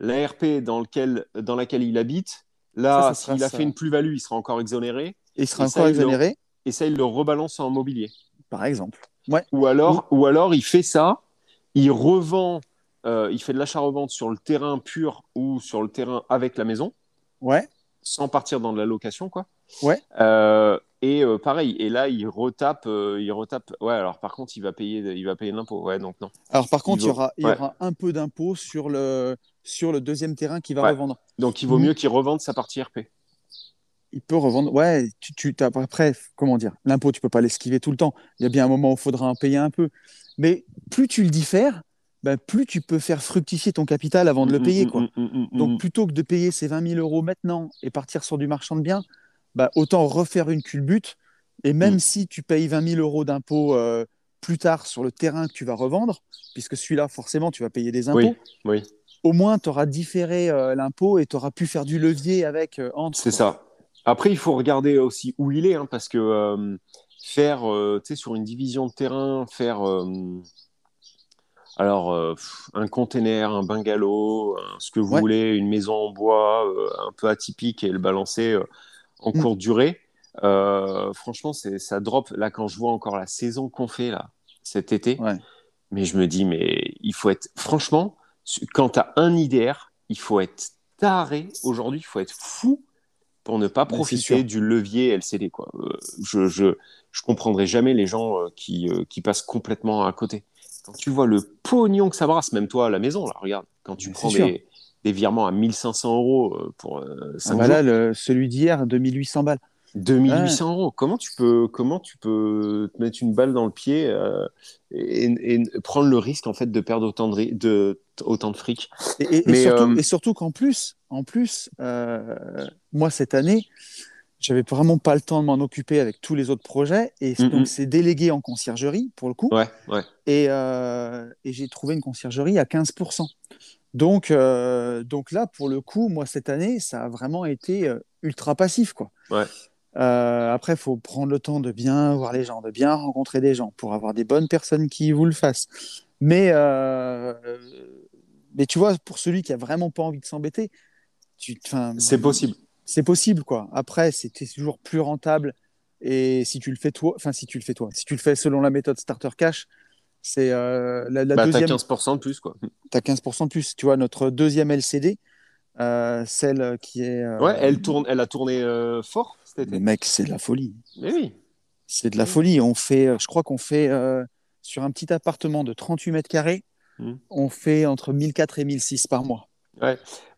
l'ARP dans, lequel, dans laquelle il habite, là, s'il a ça. fait une plus-value, il sera encore exonéré. Et il sera Et encore ça, il le- exonéré, Et ça, il le rebalance en mobilier. par exemple. Ouais. Ou alors, ou alors il fait ça, il revend, euh, il fait de l'achat-revente sur le terrain pur ou sur le terrain avec la maison, Ouais. sans partir dans de la location, quoi. Ouais. Euh, et euh, pareil, et là, il retape, euh, il retape. Ouais, alors par contre, il va payer, il va payer l'impôt. Ouais, donc non. Alors par contre, il vaut- aura, il y aura un peu d'impôt sur le, sur le deuxième terrain qu'il va Ouais. revendre. Donc il vaut mieux qu'il revende sa partie RP. Il peut revendre. Ouais, tu, tu après, comment dire, l'impôt, tu peux pas l'esquiver tout le temps. Il y a bien un moment où il faudra en payer un peu. Mais plus tu le diffères, ben, plus tu peux faire fructifier ton capital avant de le Mm, payer. mm, Quoi. mm, mm, mm, Donc plutôt que de payer ces 20 000 euros maintenant et partir sur du marchand de biens, bah, autant refaire une culbute. Et même Mm. si tu payes 20 000 euros d'impôts euh, plus tard sur le terrain que tu vas revendre, puisque celui-là, forcément, tu vas payer des impôts, Oui, oui, au moins tu auras différé euh, l'impôt et tu auras pu faire du levier avec euh, entre. c'est ça. Après, il faut regarder aussi où il est, hein, parce que euh, faire, tu sais, sur une division de terrain, faire alors euh, un container, un bungalow, un- ce que vous Ouais. voulez, une maison en bois, euh, un peu atypique et le balancer en Mm. courte durée. euh, franchement, c'est ça drop. Là, quand je vois encore la saison qu'on fait là cet été, Ouais. mais je me dis, mais il faut être, franchement, quand tu as un IDR, il faut être taré. Aujourd'hui, il faut être fou pour ne pas profiter du levier LCD. Quoi. Euh, je, je, je comprendrai jamais les gens euh, qui, euh, qui passent complètement à côté. Quand tu vois le pognon que ça brasse, même toi à la maison, là, regarde, quand tu Mais prends des, des virements à 1500 euros euh, pour 5 Ah, voilà, le- celui d'hier, 2800 balles. 2800 euros. Comment tu peux, comment tu peux te mettre une balle dans le pied euh, et, et prendre le risque en fait de perdre autant de, autant de fric? Et, et- et Mais, surtout, euh, qu'en plus, en plus euh, moi, cette année, j'avais vraiment pas le temps de m'en occuper avec tous les autres projets. Et donc, c'est délégué en conciergerie, pour le coup. Ouais, ouais. Et, euh, et j'ai trouvé une conciergerie à 15%. Donc, euh, donc là, pour le coup, moi, cette année, ça a vraiment été euh, ultra passif. Quoi. Ouais. Euh, après, il faut prendre le temps de bien voir les gens, de bien rencontrer des gens pour avoir des bonnes personnes qui vous le fassent. Mais, mais tu vois, pour celui qui a vraiment pas envie de s'embêter, C'est possible. c'est possible quoi. Après, c'était toujours plus rentable. Et si tu le fais toi, enfin si tu le fais toi, si tu le fais selon la méthode starter cash, c'est euh, la, la bah, deuxième. T'as 15% de plus, quoi. T'as 15% de plus. Tu vois, notre deuxième LCD, euh, celle qui est. euh, Ouais, elle, tourne, elle a tourné euh, fort cet Mais été. mec, c'est de la folie. Mais oui. C'est de la folie. On fait, je crois qu'on fait sur un petit appartement de 38 mètres carrés, Mm. on fait entre 1004 et 1006 par mois.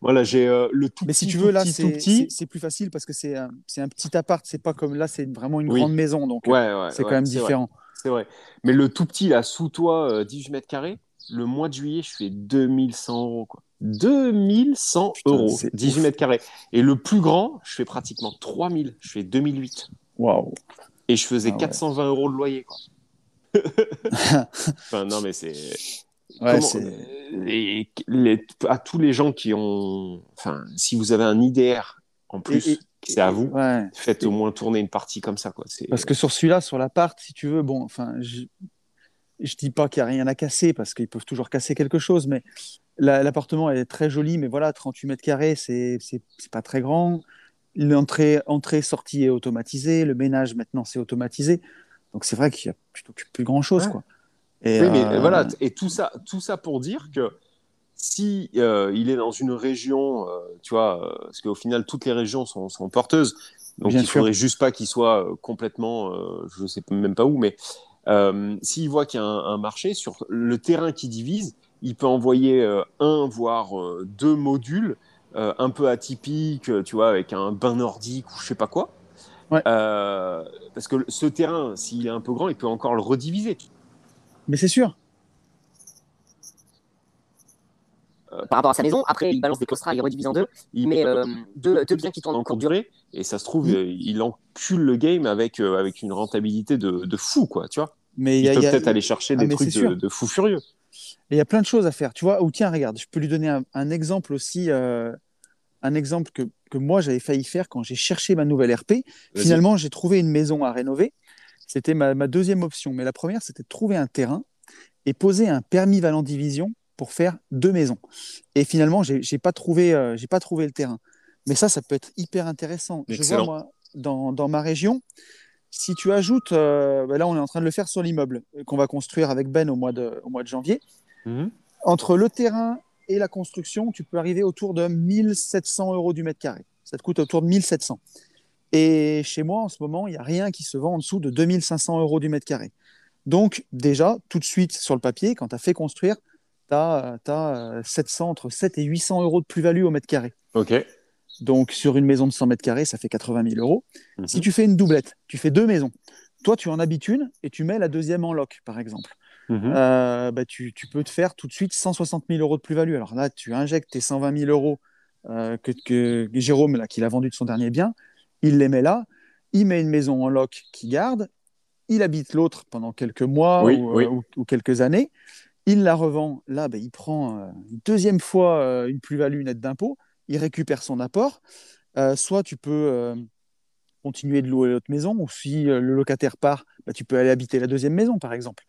Voilà, j'ai euh, le tout Mais si tu veux, là, c'est plus facile parce que c'est un, un petit appart. C'est pas comme là, c'est vraiment une Oui. grande maison. Donc, Ouais, ouais. c'est ouais, quand même vrai, différent. C'est vrai. Mais le tout petit, là, sous toi, euh, 18 mètres carrés, le mois de juillet, je fais 2100 euros, quoi. 2100 Putain, euros, c'est 18 ouf. mètres carrés. Et le plus grand, je fais pratiquement 3000. Je fais 2008. Waouh. Et je faisais Ah ouais. 420 euros de loyer, quoi. [laughs] enfin, non, mais c'est. Ouais, les- à tous les gens qui ont. Enfin, si vous avez un IDR en plus, Et- et- c'est à vous. Ouais. Faites au moins tourner une partie comme ça, quoi. Parce que sur celui-là, sur l'appart, si tu veux, bon, enfin, je, je dis pas qu'il n'y a rien à casser parce qu'ils peuvent toujours casser quelque chose, mais la- l'appartement est très joli, mais voilà, 38 mètres carrés, c'est pas très grand. L'entrée, entrée, sortie est automatisée. Le ménage maintenant, c'est automatisé. Donc c'est vrai qu'il y a plutôt plus grand chose, Ouais. quoi. Et, Oui, mais euh, voilà, et tout ça, tout ça pour dire que si euh, il est dans une région, euh, tu vois, euh, parce qu'au final toutes les régions sont, sont porteuses, donc Bien il sûr. faudrait juste pas qu'il soit complètement, euh, je sais même pas où, mais s'il voit qu'il y a un, un marché sur le terrain qui divise, il peut envoyer un voire deux modules un peu atypiques, tu vois, avec un bain nordique ou je sais pas quoi. Ouais. Parce que ce terrain, s'il est un peu grand, il peut encore le rediviser. Mais c'est sûr. euh, par rapport à sa maison. Après, il balance des claustras, il redivise en deux. Il met euh, deux, deux biens qui tournent en courte durée. et ça se trouve Mm. euh, il encule le game avec euh, avec une rentabilité de, de fou quoi tu vois Mais il il, y a, peut il y a- peut-être aller chercher Ah, des trucs de, de fou furieux Et il y a plein de choses à faire, tu vois. Ou tiens, regarde, je peux lui donner un, un exemple aussi, euh, un exemple que, que moi j'avais failli faire quand j'ai cherché ma nouvelle RP. Finalement, j'ai trouvé une maison à rénover. C'était ma, ma deuxième option. Mais la première, c'était de trouver un terrain et poser un permis valant division pour faire deux maisons. Et finalement, j'ai j'ai pas trouvé, euh, j'ai pas trouvé le terrain. Mais ça, ça peut être hyper intéressant. Je vois moi dans, dans ma région, si tu ajoutes, euh, bah là, on est en train de le faire sur l'immeuble euh, qu'on va construire avec Ben au mois de, au mois de janvier. Mhm. Entre le terrain et la construction, tu peux arriver autour de 1700 euros du mètre carré. Ça te coûte autour de 1700. Et chez moi, en ce moment, il n'y a rien qui se vend en dessous de 2500 euros du mètre carré. Donc, déjà, tout de suite, sur le papier, quand tu as fait construire, tu as, 700, entre 7 et 800 euros de plus-value au mètre carré. Ok. Donc, sur une maison de 100 mètres carrés, ça fait 80 000 euros. Mhm. Si tu fais une doublette, tu fais deux maisons. Toi, tu en habites une et tu mets la deuxième en loc, par exemple. Mhm. Euh, bah, tu, tu peux te faire tout de suite 160 000 euros de plus-value. Alors là, tu injectes tes 120 000 euros euh, que, que Jérôme, là, qu'il a vendu de son dernier bien, il les met là, il met une maison en loc qui garde, il habite l'autre pendant quelques mois Oui, ou, oui. euh, ou- ou quelques années, il la revend, là, bah, il prend euh, une deuxième fois euh, une plus-value nette d'impôt, il récupère son apport. Euh, soit tu peux continuer de louer l'autre maison, ou si le locataire part, bah, tu peux aller habiter la deuxième maison, par exemple.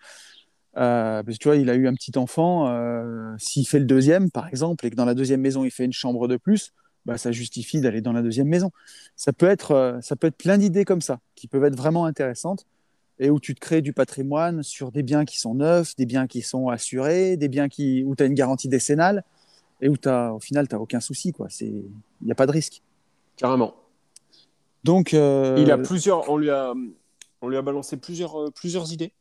Parce que tu vois, il a eu un petit enfant, s'il fait le deuxième, par exemple, et que dans la deuxième maison, il fait une chambre de plus, bah, ça justifie d'aller dans la deuxième maison. Ça peut être, ça peut être plein d'idées comme ça, qui peuvent être vraiment intéressantes, et où tu te crées du patrimoine sur des biens qui sont neufs, des biens qui sont assurés, des biens qui, où tu as une garantie décennale, et où as, au final, tu n'as aucun souci. Il n'y a pas de risque. Carrément. Donc, euh, Il a plusieurs. On lui a, on lui a balancé plusieurs, euh, plusieurs idées.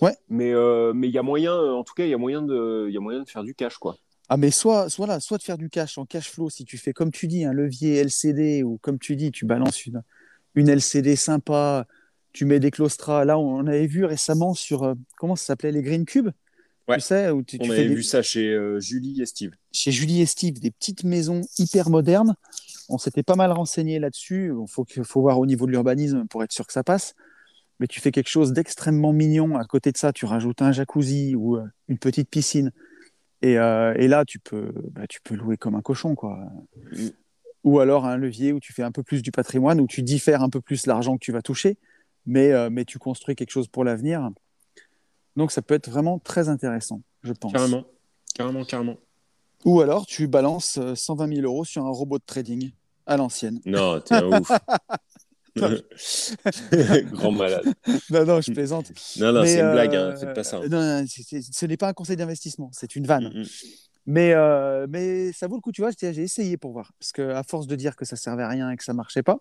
Ouais. Mais euh, mais il y a moyen. En tout cas, il y a moyen de, il y a moyen de faire du cash, quoi. Ah, mais soit, soit, là, soit de faire du cash en cash flow, si tu fais, comme tu dis, un levier LCD, ou comme tu dis, tu balances une, une LCD sympa, tu mets des claustras. Là, on avait vu récemment sur, euh, comment ça s'appelait, les Green Cubes Ouais. Tu sais, où tu, tu On fais avait des- vu ça chez euh, Julie et Steve. chez Julie et Steve, des petites maisons hyper modernes. On s'était pas mal renseigné là-dessus. Il faut, voir au niveau de l'urbanisme pour être sûr que ça passe. Mais tu fais quelque chose d'extrêmement mignon. À côté de ça, tu rajoutes un jacuzzi ou euh, une petite piscine. Et, et là, tu peux, bah, tu peux louer comme un cochon. Quoi. Mm. Ou alors un levier où tu fais un peu plus du patrimoine, où tu diffères un peu plus l'argent que tu vas toucher, mais, euh, mais tu construis quelque chose pour l'avenir. Donc ça peut être vraiment très intéressant, je pense. Carrément. Carrément, carrément. Ou alors tu balances euh, 120 000 euros sur un robot de trading à l'ancienne. Non, t'es un ouf. [laughs] [laughs] Grand malade. Non, non, je plaisante. Non, non, c'est une euh, blague, hein. faites pas ça. non, non, c'est- ce n'est pas un conseil d'investissement, c'est une vanne. Mm, mm. Mais, euh, mais ça vaut le coup, tu vois, j'ai j'ai essayé pour voir. Parce qu'à force de dire que ça servait à rien et que ça marchait pas,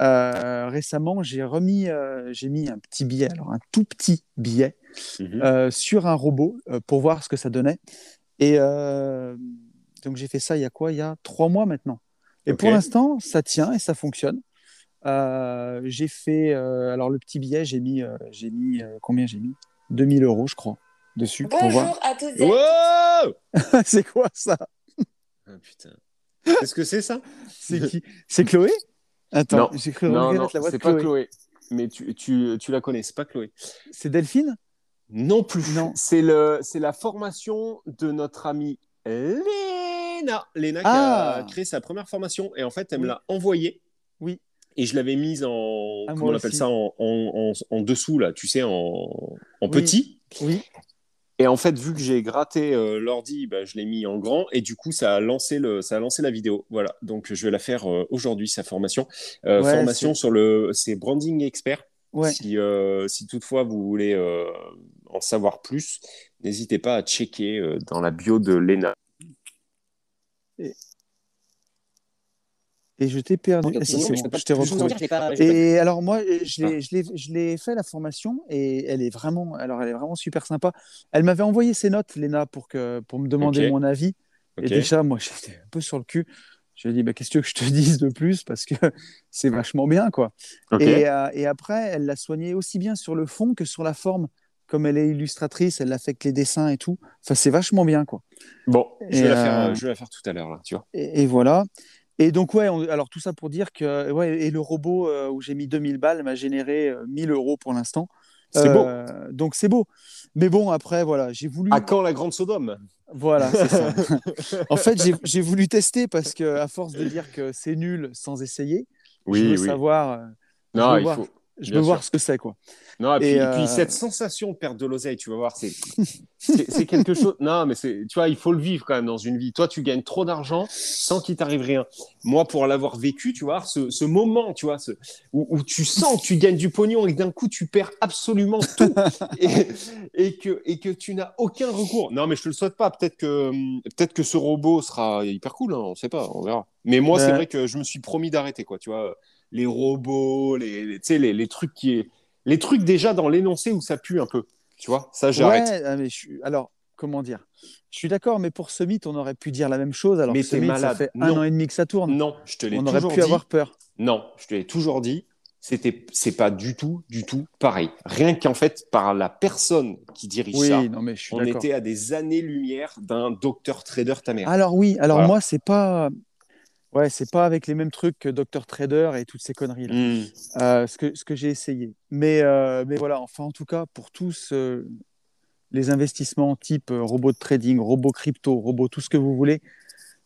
euh, récemment, j'ai remis, euh, j'ai mis un petit billet, alors un tout petit billet, Mhm. euh, sur un robot euh, pour voir ce que ça donnait. Et euh, donc j'ai fait ça il y a quoi? Il y a trois mois maintenant. Et pour l'instant, ça tient et ça fonctionne. Euh, j'ai fait, euh, alors le petit billet, j'ai mis, euh, j'ai mis euh, combien j'ai mis? 2000 euros, je crois, dessus pour voir. Bonjour à Wow [laughs] c'est quoi ça? Ah, putain. Qu'est-ce que c'est ça? C'est qui? C'est Chloé? Attends, j'ai cru Non, non, la voix de c'est pas Chloé. Chloé. Mais tu, tu, tu la connais, c'est pas Chloé. C'est Delphine? Non plus. Non. C'est le, c'est la formation de notre amie Léna. Léna qui Ah. a créé sa première formation et en fait, elle me l'a envoyée. Oui. Et je l'avais mise en, Ah, comment on appelle aussi. ça, en, en, en- en dessous là, tu sais, en, en Oui. petit. Oui. Et en fait, vu que j'ai gratté euh, l'ordi, bah, je l'ai mis en grand et du coup, ça a lancé le, ça a lancé la vidéo. Voilà. Donc, je vais la faire euh, aujourd'hui sa formation. Euh, Ouais, formation sur le, c'est branding expert. Ouais. Si, si toutefois vous voulez en savoir plus, n'hésitez pas à checker dans la bio de Lena. Et je t'ai perdu. Ah, si, bon, je t'ai retrouvé. Et alors moi, je l'ai, je l'ai- fait la formation et elle est vraiment, alors elle est vraiment super sympa. Elle m'avait envoyé ses notes, Léna, pour que pour me demander mon avis. Et déjà, moi, [laughs] j'étais un peu sur le cul. Je lui ai dit, bah, qu'est-ce que je te dise de plus? Parce que [laughs] c'est vachement bien, quoi. Et, euh, et après, elle l'a soigné aussi bien sur le fond que sur la forme. Comme elle est illustratrice, elle l'a fait avec les dessins et tout. Enfin, c'est vachement bien, quoi. Bon, je Et, vais, la faire, euh, je vais la faire tout à l'heure là, tu vois. Et, et voilà. Et donc, ouais, on- alors tout ça pour dire que, ouais, et le robot euh, où j'ai mis 2000 balles m'a généré euh, 1000 euros pour l'instant. C'est beau. Euh, Donc, c'est beau. Mais bon, après, voilà, j'ai voulu. À quand la grande Sodome? Voilà, c'est ça. [laughs] en fait, j'ai- voulu tester parce que, à force de dire que c'est nul sans essayer, je veux savoir. euh, Non, il faut, je Bien veux voir ce que c'est, quoi. Non, et puis, Et, et puis euh, cette sensation de perdre de l'oseille, tu vas voir, [laughs] c'est c'est quelque chose. Non, mais c'est, tu vois, il faut le vivre quand même dans une vie. Toi, tu gagnes trop d'argent sans qu'il t'arrive rien. Moi, pour l'avoir vécu, tu vois, ce, ce moment, tu vois, ce, où, où tu sens que tu gagnes du pognon et que d'un coup, tu perds absolument tout [laughs] et, et que, et que tu n'as aucun recours. Non, mais je te le souhaite pas. Peut-être que, peut-être que ce robot sera hyper cool, hein, on sait pas, on verra. Mais moi, c'est vrai que je me suis promis d'arrêter, quoi, tu vois. Les robots, les, les, les, les trucs qui est les trucs déjà dans l'énoncé où ça pue un peu. Tu vois, ça j'arrête. Ouais, ah, mais je alors, comment dire? Je suis d'accord, mais pour ce mythe, on aurait pu dire la même chose. Alors Mais que ce ça fait un an et demi que ça tourne. Non, je te l'ai on aurait pu dit. avoir peur. Non, je te l'ai toujours dit. C'était, c'est pas du tout, du tout pareil. Rien qu'en fait par la personne qui dirige Oui, ça, non, mais je suis on était à des années-lumière d'un docteur trader ta mère. Alors oui, alors Voilà. moi, c'est pas. Ouais, c'est pas avec les mêmes trucs que Dr Trader et toutes ces conneries là. Hmm. Euh, ce que, ce que j'ai essayé. Mais, euh, mais voilà, enfin, en tout cas, pour tous euh, les investissements type robot de trading, robot crypto, robot, tout ce que vous voulez,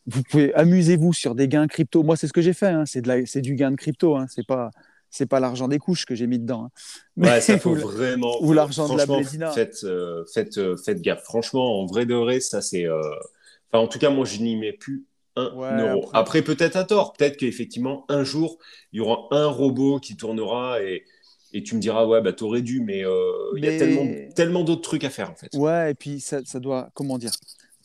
vous pouvez amusez-vous sur des gains crypto. Moi, c'est ce que j'ai fait. hein. C'est de la- c'est du gain de crypto. Hein. C'est pas, c'est pas l'argent des couches que j'ai mis dedans. hein. [laughs] Ouais, ça faut ou- vraiment. ou l'argent de la Blédina. Faites, faites, faites gaffe. Franchement, en vrai de vrai, ça c'est. Enfin, en tout cas, moi, je n'y mets plus un Ouais, euro. après- Après, peut-être à tort. Peut-être qu'effectivement, un jour, il y aura un robot qui tournera et, et tu me diras, ouais, bah, t'aurais dû, mais euh, il y a tellement d'autres trucs à faire, en fait. Ouais, et puis ça, ça doit, comment dire,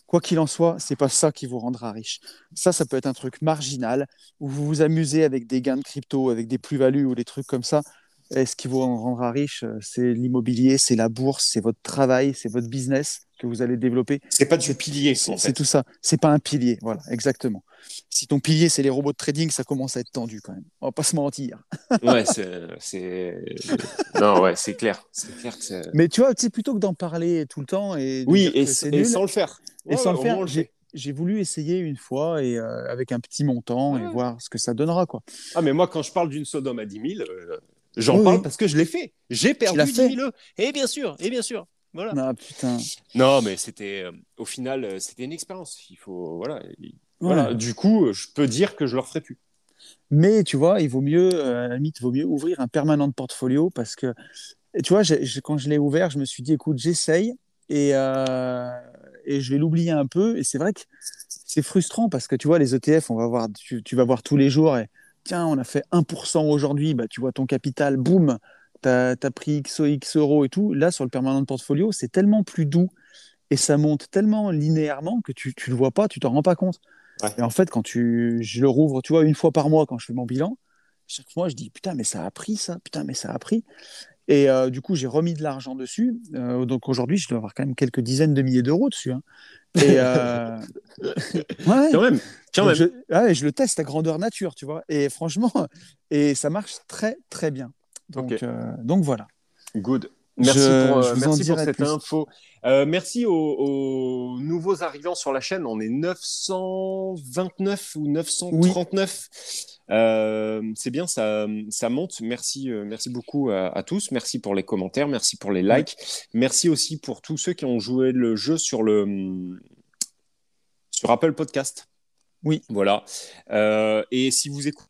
quoi qu'il en soit, c'est pas ça qui vous rendra riche. Ça, ça peut être un truc marginal où vous vous amusez avec des gains de crypto, avec des plus-values ou des trucs comme ça. Et ce qui vous rendra riche, euh, c'est l'immobilier, c'est la bourse, c'est votre travail, c'est votre business que vous allez développer. C'est pas du pilier, C'est en c'est fait. tout ça. C'est pas un pilier. Voilà, exactement. Si ton pilier, c'est les robots de trading, ça commence à être tendu quand même. On va pas se mentir. [laughs] Ouais, c'est. non, ouais, c'est clair. C'est clair que. Mais tu vois, plutôt que d'en parler tout le temps et Oui, et, nul, sans le faire. Et sans Ouais, le au faire, j'ai- voulu essayer une fois et euh, avec un petit montant et voir ce que ça donnera quoi. Ah, mais moi, quand je parle d'une Sodome à 10 000, euh, j'en Oui, parle oui. parce que je l'ai fait. J'ai perdu l'as 10 fait 000 euros. Et bien sûr, et bien sûr. Voilà. Ah putain. Non, mais c'était, euh, au final, euh, c'était une expérience. Il faut, voilà. il- voilà. Du coup, euh, je peux dire que je le referai plus. Mais tu vois, il vaut mieux, euh, à la limite, il vaut mieux ouvrir un permanent de portfolio parce que, tu vois, quand je l'ai ouvert, je me suis dit, écoute, j'essaye et, euh, et je vais l'oublier un peu. Et c'est vrai que c'est frustrant parce que tu vois, les ETF, on va voir, tu, tu vas voir tous les jours et tiens, on a fait 1% aujourd'hui, bah, tu vois ton capital, boum, tu as, pris X, X euros et tout. Là, sur le permanent de portfolio, c'est tellement plus doux et ça monte tellement linéairement que tu ne le vois pas, tu t'en rends pas compte. Ouais. Et en fait, quand tu, je le rouvre, tu vois, une fois par mois quand je fais mon bilan, chaque mois, je dis putain, mais ça a pris ça, putain, mais ça a pris. Et euh, du coup, j'ai remis de l'argent dessus. Euh, donc aujourd'hui, je dois avoir quand même quelques dizaines de milliers d'euros dessus. hein. Et euh... [laughs] ouais, Quand même, quand donc même. Je, ouais, je le teste à grandeur nature, tu vois. Et franchement, [laughs] et ça marche très très bien. Donc, euh, donc voilà. Good. Merci Je- pour, euh, je merci pour cette plus. info. Euh, merci aux, aux nouveaux arrivants sur la chaîne. On est 929 ou 939. Euh, c'est bien, ça, ça monte. Merci, euh, merci beaucoup à, à tous. Merci pour les commentaires. Merci pour les likes. Merci aussi pour tous ceux qui ont joué le jeu sur le sur Apple Podcast. Oui. Voilà. Euh, et si vous écoutez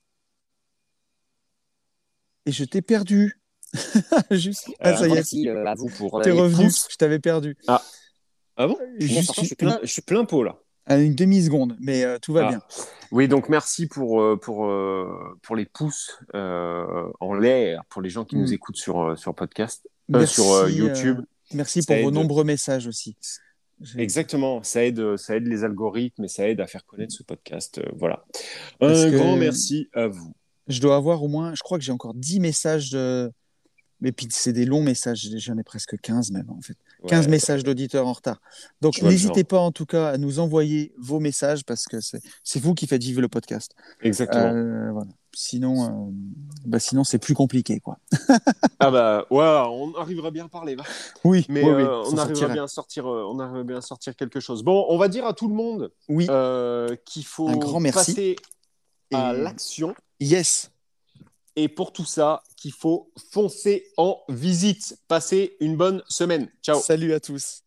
Et je t'ai perdu. [laughs] Juste. Ah, Euh, ça y est. Euh, vous pour euh, T'es les revenu. Je t'avais perdu. Ah bon? Juste je suis plein, je suis plein pot là. à une demi-seconde, mais euh, tout va Ah. bien. Oui, donc merci pour, euh, pour, euh, pour les pouces euh, en l'air pour les gens qui Mm. nous écoutent sur, euh, sur podcast, euh, sur euh, YouTube. euh, merci Ça pour vos nombreux messages aussi. Exactement, ça aide, ça aide les algorithmes et ça aide à faire connaître ce podcast. euh, voilà. Un Parce que- grand merci à vous. Je dois avoir au moins, je crois que j'ai encore 10 messages de. Mais puis c'est des longs messages, j'en ai presque 15 même en fait. 15 Ouais. messages d'auditeurs en retard. Donc n'hésitez pas en tout cas à nous envoyer vos messages parce que c'est vous qui faites vivre le podcast. Exactement. Euh, voilà. Sinon, euh, bah sinon c'est plus compliqué quoi. [laughs] Ah bah ouais, on arrivera bien à parler. Oui, Mais euh, on arrivera bien à sortir, on arrivera bien à sortir quelque chose. Bon, on va dire à tout le monde Oui. qu'il faut Un grand merci. passer à l'action. Yes. Et pour tout ça, qu'il faut foncer en visite. Passez une bonne semaine. Ciao. Salut à tous.